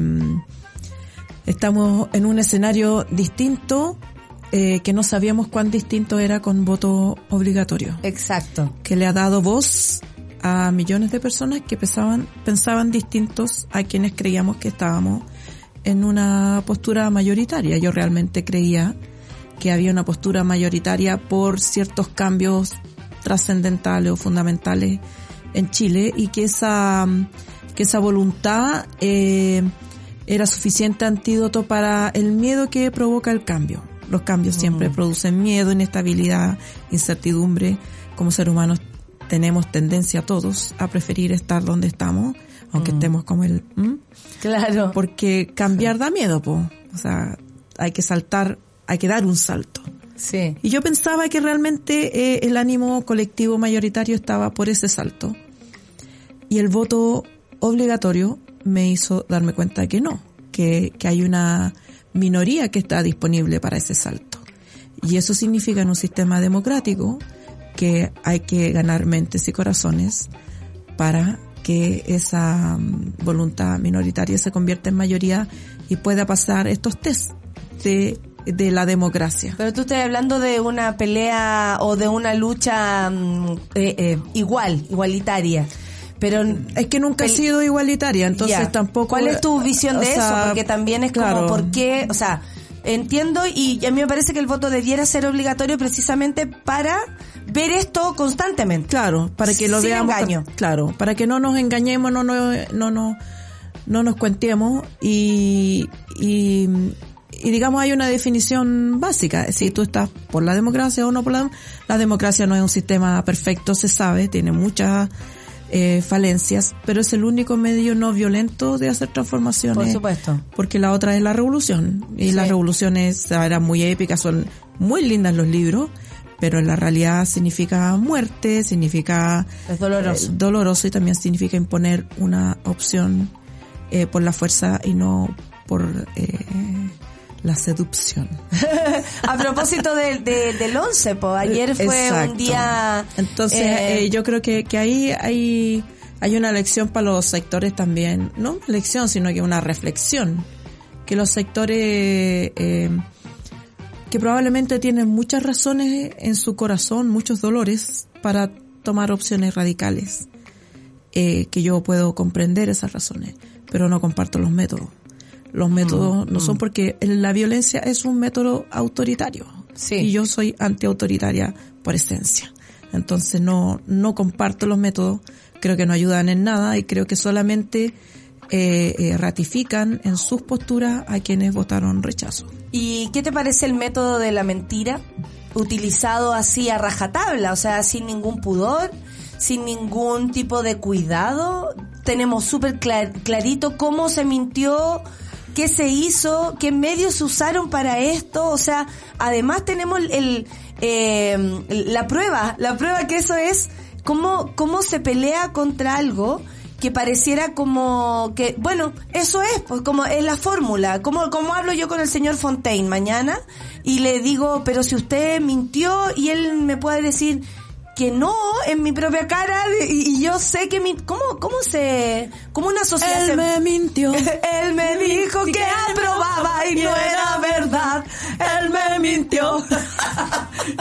estamos en un escenario distinto eh, que no sabíamos cuán distinto era con voto obligatorio, Exacto. que le ha dado voz a millones de personas que pensaban, pensaban distintos a quienes creíamos que estábamos en una postura mayoritaria. Yo realmente creía que había una postura mayoritaria por ciertos cambios trascendentales o fundamentales en Chile y que esa que esa voluntad eh, era suficiente antídoto para el miedo que provoca el cambio. Los cambios siempre producen miedo, inestabilidad, incertidumbre. Como seres humanos tenemos tendencia todos a preferir estar donde estamos, aunque estemos como el... ¿m? Claro. porque cambiar da miedo, po. O sea, hay que saltar, hay que dar un salto. Sí. Y yo pensaba que realmente eh, el ánimo colectivo mayoritario estaba por ese salto. Y el voto obligatorio me hizo darme cuenta que no, que, que hay una minoría que está disponible para ese salto. Y eso significa en un sistema democrático que hay que ganar mentes y corazones para que esa mm, voluntad minoritaria se convierta en mayoría y pueda pasar estos test de, de la democracia. Pero tú estás hablando de una pelea o de una lucha mm, eh, eh, igual, igualitaria. Pero Es que nunca ha sido igualitaria, entonces tampoco... ¿Cuál es tu visión de eso? sea, Porque también es claro. como, ¿por qué? O sea, entiendo y a mí me parece que el voto debiera ser obligatorio precisamente para ver esto constantemente. Claro, para que lo Sin veamos. engaño. Claro, para que no nos engañemos, no, no, no, no, no nos cuentemos y, y, y digamos hay una definición básica. Si tú estás por la democracia o no por la la democracia no es un sistema perfecto, se sabe, tiene muchas eh, falencias, pero es el único medio no violento de hacer transformaciones. Por supuesto. Porque la otra es la revolución. Y Sí. las revoluciones eran muy épicas, son muy lindas los libros, pero en la realidad significa muerte, significa Es doloroso. eh, doloroso y también significa imponer una opción eh, por la fuerza y no por eh, la seducción. A propósito del de, del 11, po, ayer fue un Exacto. día... Entonces, eh, eh, yo creo que, que ahí hay, hay una lección para los sectores también, no una lección, sino que una reflexión, que los sectores eh, que probablemente tienen muchas razones en su corazón, muchos dolores, para tomar opciones radicales, eh, que yo puedo comprender esas razones, pero no comparto los métodos. Los métodos no son porque la violencia es un método autoritario. Sí. Y yo soy antiautoritaria por esencia. Entonces no, no comparto los métodos, creo que no ayudan en nada y creo que solamente eh, eh, ratifican en sus posturas a quienes votaron rechazo. ¿Y qué te parece el método de la mentira? Utilizado así a rajatabla, o sea, sin ningún pudor, sin ningún tipo de cuidado. Tenemos súper clar- clarito cómo se mintió, qué se hizo, qué medios se usaron para esto. O sea, además tenemos el, eh, la prueba, la prueba que eso es cómo, cómo se pelea contra algo que pareciera como que, bueno, eso es, pues como es la fórmula. Como, como hablo yo con el señor Fontaine mañana y le digo, pero si usted mintió y él me puede decir, que no en mi propia cara y, y yo sé que mi cómo cómo se cómo una sociedad Él se- me mintió. él me dijo que aprobaba y no era verdad. Él me mintió.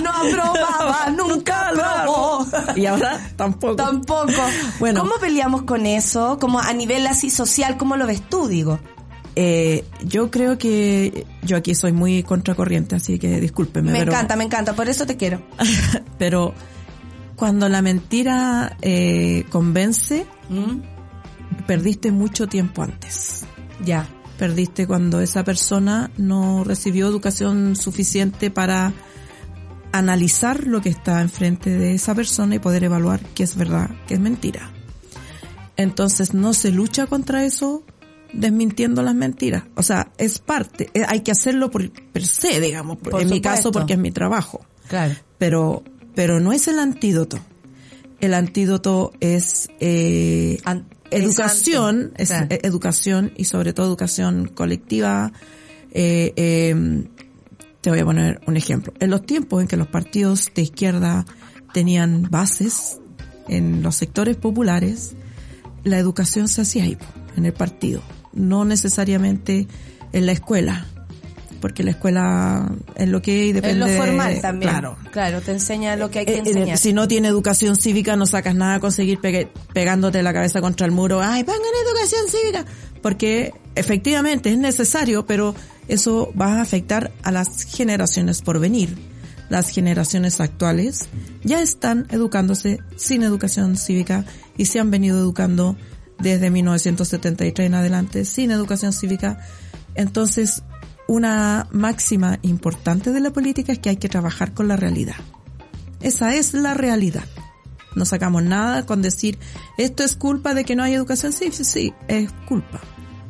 No aprobaba nunca aprobó. Y ahora tampoco. tampoco. Bueno. cómo peleamos con eso como a nivel así social cómo lo ves tú digo Eh, yo creo que yo aquí soy muy contracorriente, así que discúlpeme. me pero, encanta me encanta por eso te quiero. Pero cuando la mentira eh, convence, ¿Mm? perdiste mucho tiempo antes. ya Perdiste cuando esa persona no recibió educación suficiente para analizar lo que está enfrente de esa persona y poder evaluar qué es verdad, qué es mentira. Entonces no se lucha contra eso desmintiendo las mentiras. O sea, es parte, eh, hay que hacerlo por per se, digamos, Por en mi caso porque es mi trabajo. claro Pero, pero no es el antídoto. El antídoto es eh, An- educación, es es antes, eh, educación y sobre todo educación colectiva. Eh, eh, te voy a poner un ejemplo. En los tiempos en que los partidos de izquierda tenían bases en los sectores populares, la educación se hacía ahí, en el partido, no necesariamente en la escuela, porque la escuela es lo que hay, depende es lo formal de- también Claro. claro te enseña lo que hay que Eh, eh, enseñar si no tiene educación cívica no sacas nada a conseguir pegándote la cabeza contra el muro. Ay, pongan educación cívica. Porque efectivamente es necesario, pero eso va a afectar a las generaciones por venir. Las generaciones actuales ya están educándose sin educación cívica y se han venido educando desde 1973 en adelante sin educación cívica. Entonces, una máxima importante de la política es que hay que trabajar con la realidad. Esa es la realidad. No sacamos nada con decir, esto es culpa de que no hay educación. Sí, sí, sí, es culpa,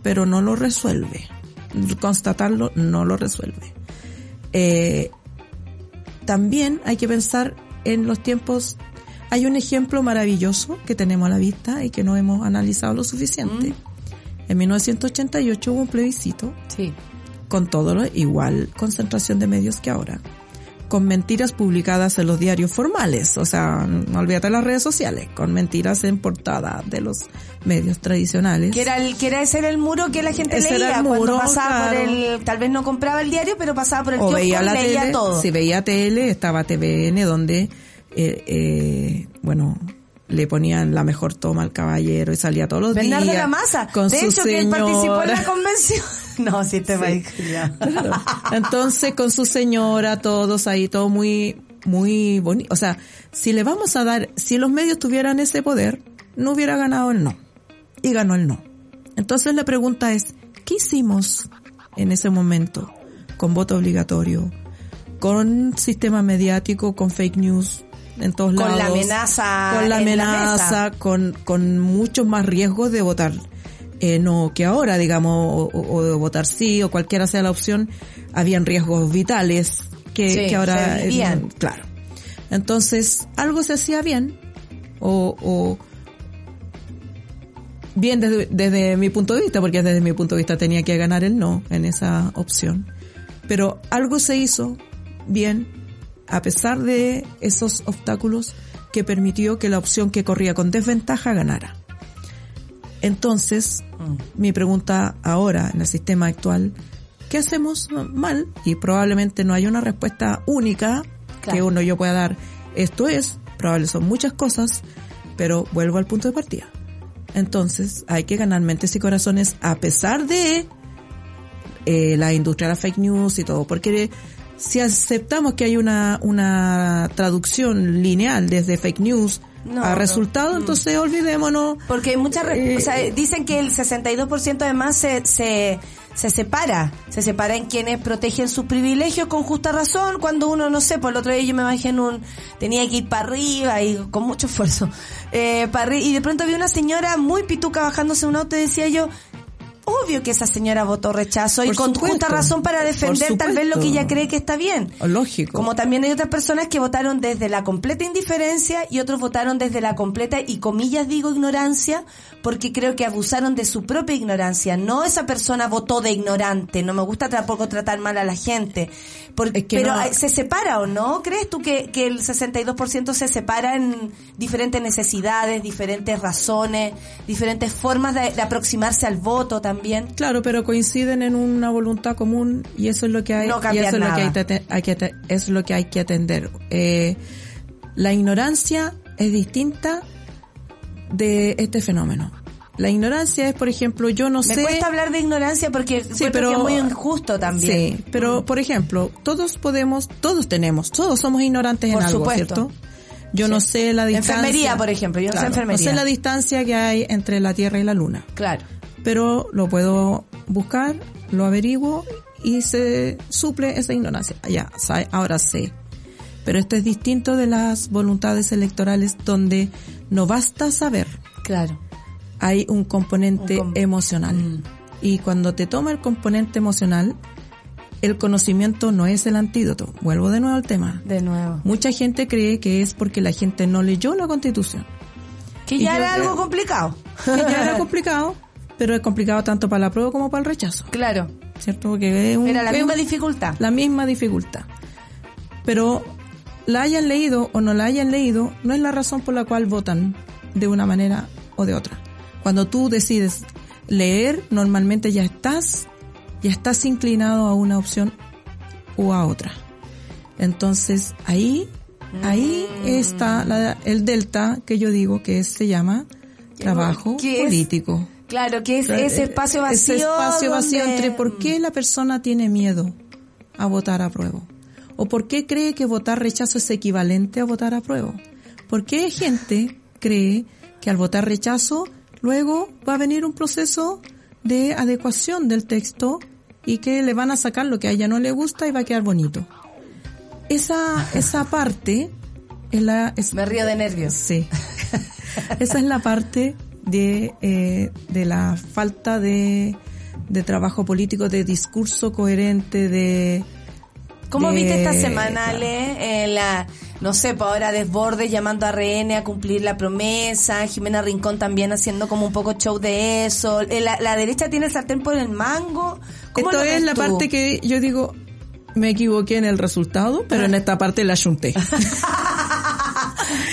pero no lo resuelve. Constatarlo no lo resuelve. Eh, también hay que pensar en los tiempos. Hay un ejemplo maravilloso que tenemos a la vista y que no hemos analizado lo suficiente. En 1988 hubo un plebiscito sí con todo lo igual concentración de medios que ahora, con mentiras publicadas en los diarios formales, o sea, no olvídate las redes sociales, con mentiras en portada de los medios tradicionales. Que era el, que era ese era el muro que la gente Ese era leía cuando pasaba por el, tal vez no compraba el diario, pero pasaba por el o veía y leía tele, todo. si veía tele, estaba TVN donde, eh, eh, bueno, le ponían la mejor toma al caballero y salía todos los Bernardo días. La Maza, con de su hecho que él participó en la señora. convención. No, sí te va a ir. Claro. Entonces, con su señora, todos ahí, todo muy, muy bonito. O sea, si le vamos a dar, si los medios tuvieran ese poder, no hubiera ganado el no. Y ganó el no. Entonces la pregunta es, ¿qué hicimos en ese momento? Con voto obligatorio, con sistema mediático, con fake news en todos Con lados. la amenaza Con la en la amenaza, con, con muchos más riesgos de votar eh, no que ahora, digamos, o, o- de votar sí, o cualquiera sea la opción, habían riesgos vitales que, Sí, que ahora... eh, claro. Entonces, algo se hacía bien, o, o bien desde, desde mi punto de vista, porque desde mi punto de vista tenía que ganar el no en esa opción. Pero algo se hizo bien a pesar de esos obstáculos que permitió que la opción que corría con desventaja ganara. Entonces, mi pregunta ahora en el sistema actual, ¿qué hacemos mal? Y probablemente no hay una respuesta única que uno yo pueda dar. Esto es, probablemente son muchas cosas, pero vuelvo al punto de partida. Entonces, hay que ganar mentes y corazones a pesar de eh, la industria de la fake news y todo, porque si aceptamos que hay una, una traducción lineal desde fake news No, a resultado, Mm. entonces olvidémonos. Porque hay muchas, Eh, o sea, dicen que el 62% además se, se, se separa, se separa en quienes protegen sus privilegios con justa razón, cuando uno, no sé, por el otro día yo me bajé en un, tenía que ir para arriba y con mucho esfuerzo, eh, para arri- y de pronto vi una señora muy pituca bajándose un auto y decía yo, obvio que esa señora votó rechazo y con supuesto. justa razón para defender tal vez lo que ella cree que está bien. Lógico. Como también hay otras personas que votaron desde la completa indiferencia y otros votaron desde la completa, y comillas digo ignorancia, porque creo que abusaron de su propia ignorancia. No esa persona votó de ignorante, no me gusta tampoco tratar mal a la gente. Porque, Es que pero no- eh, ¿se separa o no? ¿Crees tú que, que el 62% se separa en diferentes necesidades, diferentes razones, diferentes formas de, de aproximarse al voto también? Claro, pero coinciden en una voluntad común y eso es lo que hay, No y eso es lo que hay, que es lo que hay que atender. Eh, la ignorancia es distinta de este fenómeno. La ignorancia es, por ejemplo, yo no Me sé. cuesta hablar de ignorancia porque Sí, encuentro pero que es muy injusto también. Sí, pero por ejemplo, todos podemos, todos tenemos, todos somos ignorantes Por en algo, supuesto. ¿cierto? Yo no sé la distancia. Enfermería, por ejemplo, yo no sé enfermería. No sé la distancia que hay entre la Tierra y la Luna, Claro. pero lo puedo buscar, lo averiguo y se suple esa ignorancia. Ya, ahora sé. Pero esto es distinto de las voluntades electorales donde no basta saber, Claro. Hay un componente Un com- emocional. Mm. Y cuando te toma el componente emocional, el conocimiento no es el antídoto. Vuelvo de nuevo al tema. De nuevo. Mucha gente cree que es porque la gente no leyó la constitución. Que ya era creo- algo complicado. Que ya era complicado, pero es complicado tanto para la prueba como para el rechazo. Claro. ¿Cierto? Porque es un- Era la misma un- dificultad. la misma dificultad. Pero la hayan leído o no la hayan leído, no es la razón por la cual votan de una manera o de otra. Cuando tú decides leer, normalmente ya estás, ya estás inclinado a una opción o a otra. Entonces, ahí, ahí Mm. está la- el delta que yo digo que es- se llama trabajo ¿Qué es? político. Claro, que es ese espacio vacío. Ese espacio vacío donde- entre por qué la persona tiene miedo a votar a prueba. O por qué cree que votar rechazo es equivalente a votar a prueba. ¿Por qué gente cree que al votar rechazo luego va a venir un proceso de adecuación del texto y que le van a sacar lo que a ella no le gusta y va a quedar bonito? Esa, esa parte es la, es, Me río de nervios. Sí. Esa es la parte de, eh, de la falta de, de trabajo político, de discurso coherente, de... ¿Cómo de- viste esta semana, Ale? Eh, la, no sé, pues ahora Desbordes llamando a RN a cumplir la promesa, Jimena Rincón también haciendo como un poco show de eso. Eh, la, la derecha tiene el sartén por el mango. ¿Cómo Esto es la tú? parte que yo digo, me equivoqué en el resultado, pero en esta parte la ayunté.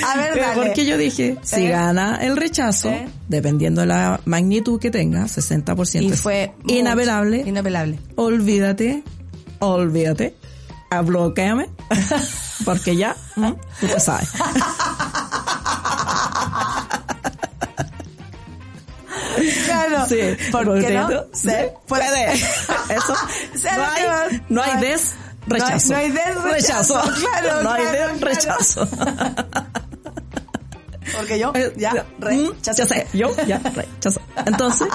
A ver, dale. Porque yo dije, si ¿Eh? gana el rechazo, ¿Eh? dependiendo de la magnitud que tenga, 60%, Y fue inapelable, Inapelable. olvídate, olvídate, a bloqueame, porque ya, tú te sabes. Claro. Sí, ¿Por qué no? sí, puede. Eso, no hay, no hay des rechazo. No hay, no hay rechazo. Claro, no hay claro, rechazo. Porque yo Eh, ya mm, rechazo. ya sé, yo ya rechazo. Entonces,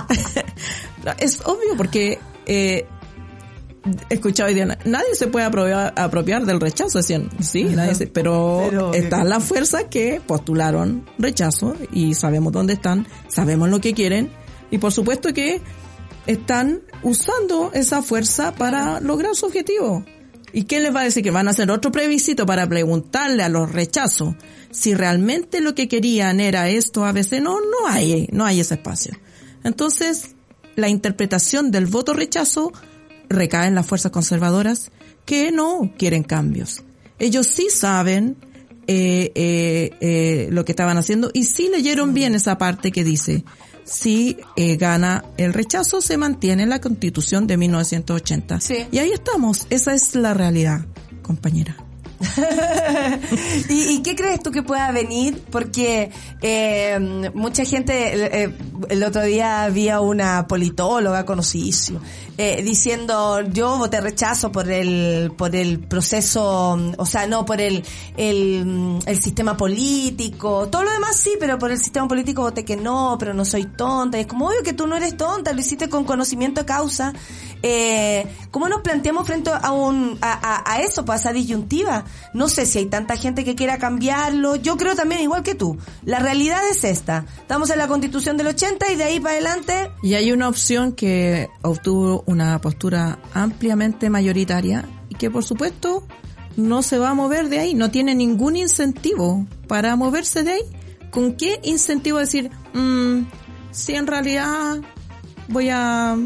es obvio porque eh, escuchado hoy día, nadie se puede apropiar, apropiar del rechazo, decían, sí, nadie se- pero, Pero- están las fuerzas que postularon rechazo y sabemos dónde están, sabemos lo que quieren y por supuesto que están usando esa fuerza para lograr su objetivo. ¿Y qué les va a decir? Que van a hacer otro plebiscito para preguntarle a los rechazos si realmente lo que querían era esto a veces no, no hay, no hay ese espacio. Entonces, la interpretación del voto rechazo recae en las fuerzas conservadoras que no quieren cambios. Ellos sí saben eh, eh, eh, lo que estaban haciendo y sí leyeron bien esa parte que dice si eh, gana el rechazo se mantiene la constitución de 1980 Sí. y ahí estamos esa es la realidad compañera ¿Y, qué crees tú que pueda venir? Porque eh, mucha gente, eh, el otro día había una politóloga conocidísima eh, diciendo yo voté rechazo por el por el proceso, o sea, no por el, el el sistema político, todo lo demás sí, pero por el sistema político voté que no, pero no soy tonta. Y es como obvio que tú no eres tonta, lo hiciste con conocimiento de causa. Eh, ¿cómo nos planteamos frente a un a, a, eso, pues a esa disyuntiva? No sé si hay tanta gente que quiera cambiarlo. Yo creo también igual que tú. La realidad es esta. Estamos en la Constitución del 80 y de ahí para adelante. Y hay una opción que obtuvo una postura ampliamente mayoritaria y que por supuesto no se va a mover de ahí, no tiene ningún incentivo para moverse de ahí. ¿Con qué incentivo decir, mmm, si en realidad voy a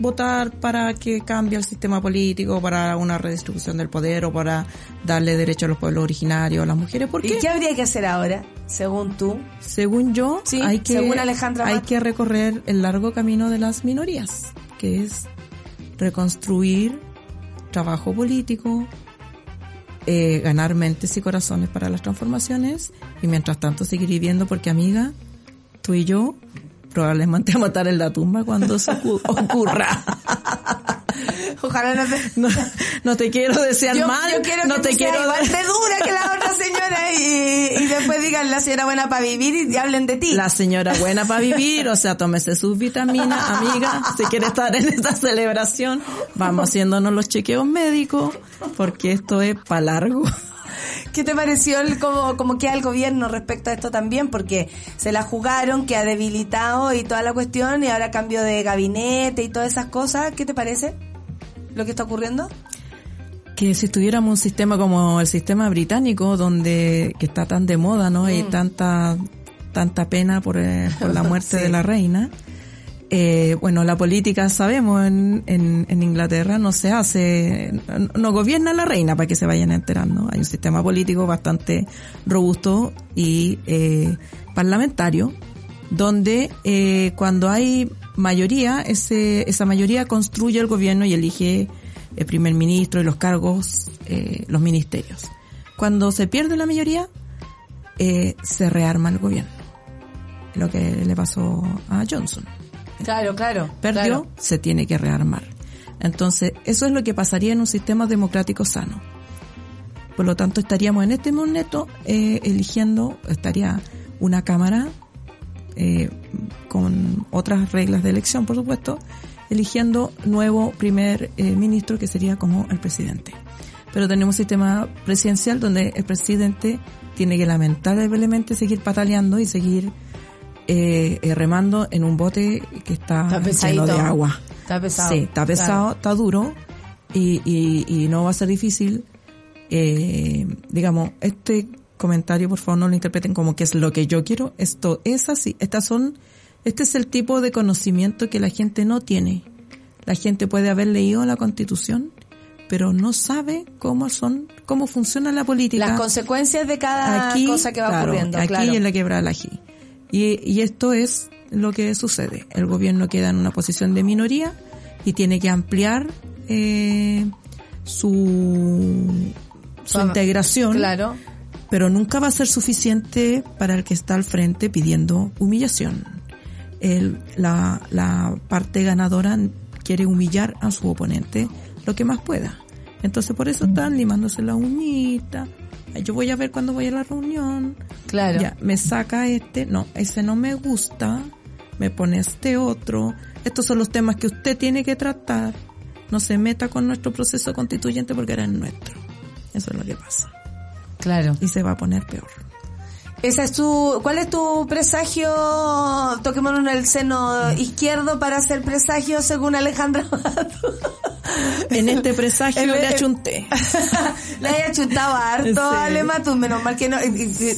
votar para que cambie el sistema político, para una redistribución del poder o para darle derecho a los pueblos originarios, a las mujeres. ¿Por qué? ¿Y qué habría que hacer ahora, según tú? Según yo, Sí, hay que según Alejandra hay Mat- que recorrer el largo camino de las minorías, que es reconstruir trabajo político, eh, ganar mentes y corazones para las transformaciones y mientras tanto seguir viviendo porque amiga, tú y yo probablemente a estar en la tumba cuando eso ocu- ocurra. Ojalá no te... No, no te quiero desear Yo, mal, yo quiero no que te quiero igual de dura que la otra señora y, y después digan la señora buena para vivir y hablen de ti. La señora buena para vivir, o sea, tómese sus vitaminas, amiga. Si quiere estar en esta celebración, vamos haciéndonos los chequeos médicos, porque esto es para largo. ¿Qué te pareció el, como, como queda el gobierno respecto a esto también? Porque se la jugaron, que ha debilitado y toda la cuestión, y ahora cambio de gabinete y todas esas cosas. ¿Qué te parece lo que está ocurriendo? Que si tuviéramos un sistema como el sistema británico, donde, que está tan de moda, ¿no? Hay tanta, tanta pena por, eh, por la muerte Sí. de la reina. Eh, bueno, la política, sabemos, en, en, en Inglaterra no se hace, no, gobierna la reina para que se vayan enterando. Hay un sistema político bastante robusto y eh, parlamentario, donde eh, cuando hay mayoría, ese, esa mayoría construye el gobierno y elige el primer ministro y los cargos, eh, los ministerios. Cuando se pierde la mayoría, eh, se rearma el gobierno. Lo que le pasó a Johnson Claro, claro. perdió, claro. se tiene que rearmar. Entonces, eso es lo que pasaría en un sistema democrático sano. Por lo tanto, estaríamos en este momento eh, eligiendo, estaría una cámara eh, con otras reglas de elección, por supuesto, eligiendo nuevo primer eh, ministro que sería como el presidente. Pero tenemos un sistema presidencial donde el presidente tiene que lamentablemente seguir pataleando y seguir eh, eh, remando en un bote que está, Está lleno de agua. Está pesado. Sí, está pesado, Claro. está duro y, y, y no va a ser difícil. Eh, digamos, este comentario por favor no lo interpreten como que es lo que yo quiero. Esto es así. Estas son, este es el tipo de conocimiento que la gente no tiene. La gente puede haber leído la constitución, pero no sabe cómo son, cómo funciona la política Las consecuencias de cada cosa que va claro, ocurriendo. Aquí claro. en la quebrada del ají. Y, y esto es lo que sucede. El gobierno queda en una posición de minoría y tiene que ampliar eh, su, su Vamos, integración, Claro. pero nunca va a ser suficiente para el que está al frente pidiendo humillación. El, la, la parte ganadora quiere humillar a su oponente lo que más pueda. Entonces por eso están limándose la uñita. Yo voy a ver cuando voy a la reunión. Claro. Ya, me saca este, no, ese no me gusta, me pone este otro. Estos son los temas que usted tiene que tratar. No se meta con nuestro proceso constituyente porque era el nuestro. Eso es lo que pasa. Claro. Y se va a poner peor. Esa es tu, ¿cuál es tu presagio? Toquémonos en el seno izquierdo para hacer presagio según Alejandra Mato. En este presagio le achunté. Le haya chutado harto Sí. a Ale Matú, menos mal que no,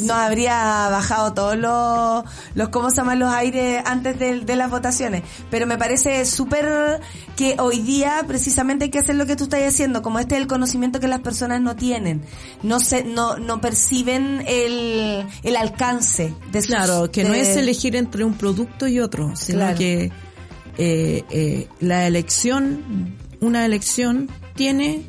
no habría bajado todos los, los, ¿cómo se llaman los aires antes de, de las votaciones? Pero me parece súper que hoy día precisamente hay que hacer lo que tú estás haciendo, como este es el conocimiento que las personas no tienen. No se, no, no perciben el, el alcance de sus, Claro, que no es elegir entre un producto y otro, sino Claro. que eh, eh, la elección, una elección tiene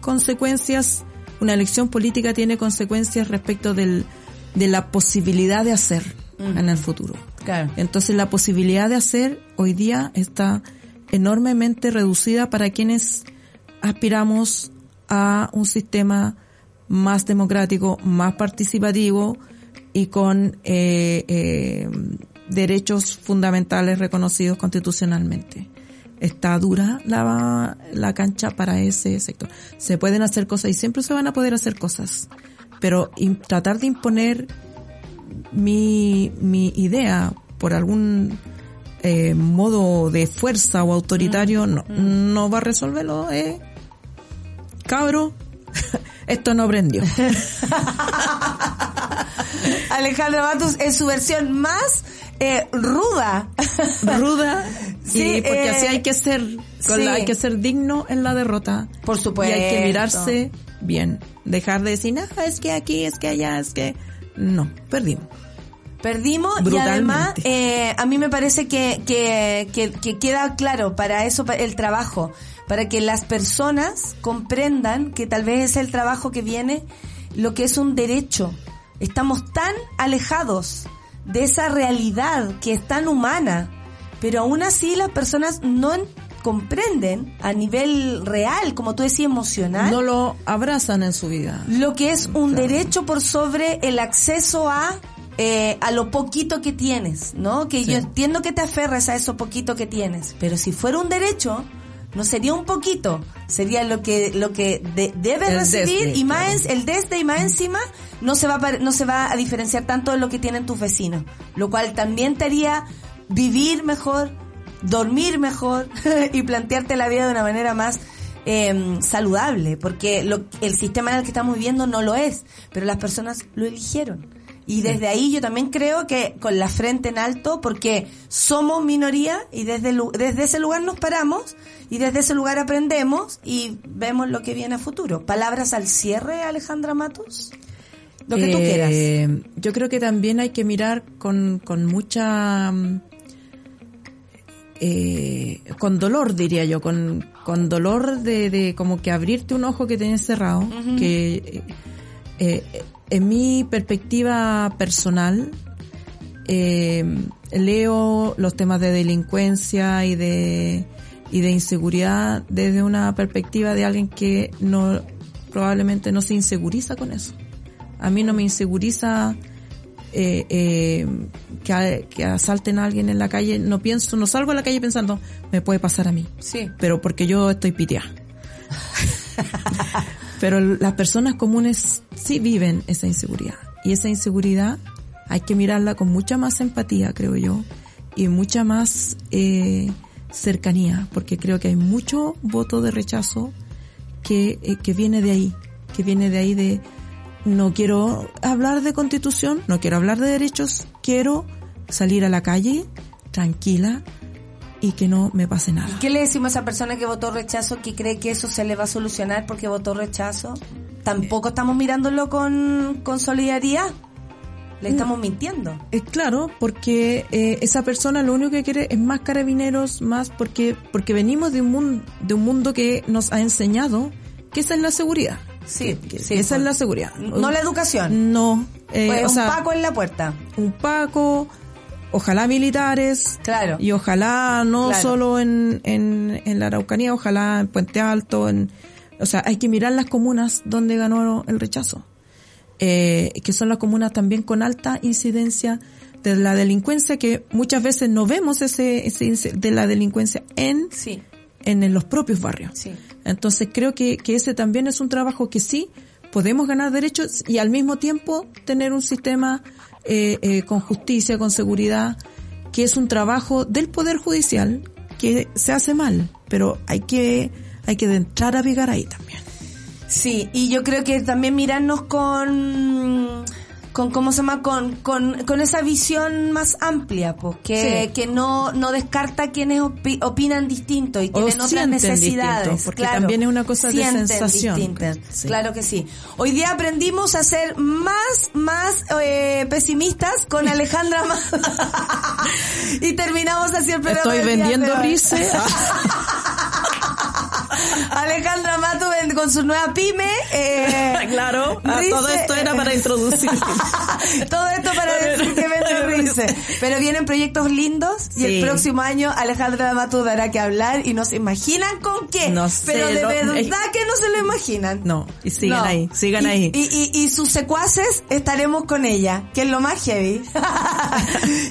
consecuencias, una elección política tiene consecuencias respecto del, de la posibilidad de hacer en el futuro. Claro. Entonces la posibilidad de hacer hoy día está enormemente reducida para quienes aspiramos a un sistema más democrático, más participativo y con eh, eh, derechos fundamentales reconocidos constitucionalmente. Está dura la, la cancha para ese sector. Se pueden hacer cosas y siempre se van a poder hacer cosas, pero tratar de imponer mi, mi idea por algún eh, modo de fuerza o autoritario no, no va a resolverlo, eh. Cabro, esto no aprendió. Alejandra Matus en su versión más eh, ruda. ruda Sí, y porque eh, así hay que ser con sí. la- hay que ser digno en la derrota Por y supuesto. hay que mirarse bien dejar de decir ah, es que aquí es que allá es que no perdimos Perdimos y además eh, a mí me parece que, que, que, que queda claro para eso el trabajo, para que las personas comprendan que tal vez es el trabajo que viene lo que es un derecho. Estamos tan alejados de esa realidad que es tan humana, pero aún así las personas no en- comprenden a nivel real, como tú decías, emocional, no lo abrazan en su vida lo que es un derecho por sobre el acceso a eh, a lo poquito que tienes, ¿no? Que Sí. yo entiendo que te aferras a eso poquito que tienes, pero si fuera un derecho, no sería un poquito, sería lo que lo que de- debes El recibir desde, y más claro. en- el desde y más encima no se va a, no se va a diferenciar tanto de lo que tienen tus vecinos, lo cual también te haría vivir mejor, dormir mejor y plantearte la vida de una manera más eh, saludable, porque lo, el sistema en el que estamos viviendo no lo es, pero las personas lo eligieron. Y desde ahí yo también creo que con la frente en alto, porque somos minoría y desde, desde ese lugar nos paramos y desde ese lugar aprendemos y vemos lo que viene a futuro. Palabras al cierre, Alejandra Matus. Lo que tú Eh, quieras. yo creo que también hay que mirar con, con mucha eh, con dolor diría yo con, con dolor de, de como que abrirte un ojo que tenés cerrado que eh, eh, en mi perspectiva personal eh, leo los temas de delincuencia y de y de inseguridad desde una perspectiva de alguien que no probablemente no se inseguriza con eso a mí no me inseguriza eh, eh, que, asalten a alguien en la calle. No pienso, no salgo a la calle pensando, me puede pasar a mí. Sí. Pero porque yo estoy piteada. Pero las personas comunes sí viven esa inseguridad. Y esa inseguridad hay que mirarla con mucha más empatía, creo yo, y mucha más eh, cercanía, porque creo que hay mucho voto de rechazo que, eh, que viene de ahí, que viene de ahí de no quiero hablar de constitución, no quiero hablar de derechos, quiero salir a la calle tranquila y que no me pase nada. ¿Qué le decimos a esa persona que votó rechazo que cree que eso se le va a solucionar porque votó rechazo? Tampoco estamos mirándolo con, con solidaridad. Le estamos mintiendo. Es claro, porque eh, esa persona lo único que quiere es más carabineros, más porque porque venimos de un mundo de un mundo que nos ha enseñado que esa es la seguridad. Sí, Que sí, esa pues. es la seguridad. No la educación. No, eh, Pues o un sea, paco en la puerta. un Paco, ojalá militares, Claro. y ojalá no Claro. solo en, en, en la Araucanía, ojalá en Puente Alto, en, o sea, hay que mirar las comunas donde ganó el rechazo, eh, que son las comunas también con alta incidencia de la delincuencia, que muchas veces no vemos ese, ese de la delincuencia en, Sí, en, en los propios barrios. sí. Entonces creo que, que ese también es un trabajo que sí podemos ganar derechos y al mismo tiempo tener un sistema eh, eh, con justicia, con seguridad, que es un trabajo del Poder Judicial que se hace mal, pero hay que, hay que entrar a pegar ahí también. Sí, y yo creo que también mirarnos con con cómo se llama con, con, con esa visión más amplia pues que, Sí. que no no descarta quienes opi- opinan distinto y tienen otras necesidades distinto, porque claro, también es una cosa de sensación. Sí. claro que sí hoy día aprendimos a ser más más eh, pesimistas con Alejandra y terminamos así el programa Estoy vendiendo rice. Alejandra Mato con su nueva pyme eh, claro, ah, Rice- todo esto era para introducir. Todo esto para decir que vende Rice. Pero vienen proyectos lindos y el próximo año Alejandra Matu dará que hablar y no se imaginan con qué. No sé, pero de lo- verdad es- que no se lo imaginan. No, y sigan No. ahí, sigan Y- ahí. Y, y, y sus secuaces estaremos con ella, que es lo más heavy.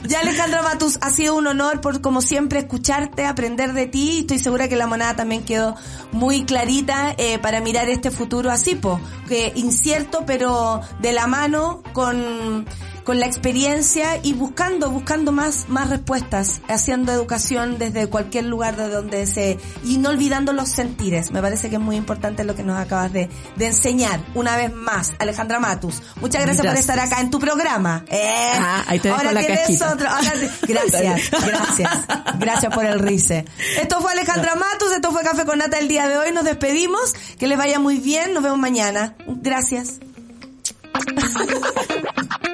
ya Alejandra Matus, ha sido un honor por como siempre escucharte, aprender de ti. Estoy segura que la monada también quedó muy clarita eh, para mirar este futuro así, po, que incierto, pero de la mano con con la experiencia y buscando, buscando más, más respuestas, haciendo educación desde cualquier lugar de donde se, y no olvidando los sentires. Me parece que es muy importante lo que nos acabas de, de enseñar. Una vez más, Alejandra Matus. Muchas gracias, por estar acá en tu programa. Eh, ah, ahí te ahora la tienes otro. gracias, gracias. Gracias por el rice. Esto fue Alejandra Matus, esto fue Café con Nata el día de hoy. Nos despedimos. Que les vaya muy bien. Nos vemos mañana. Gracias.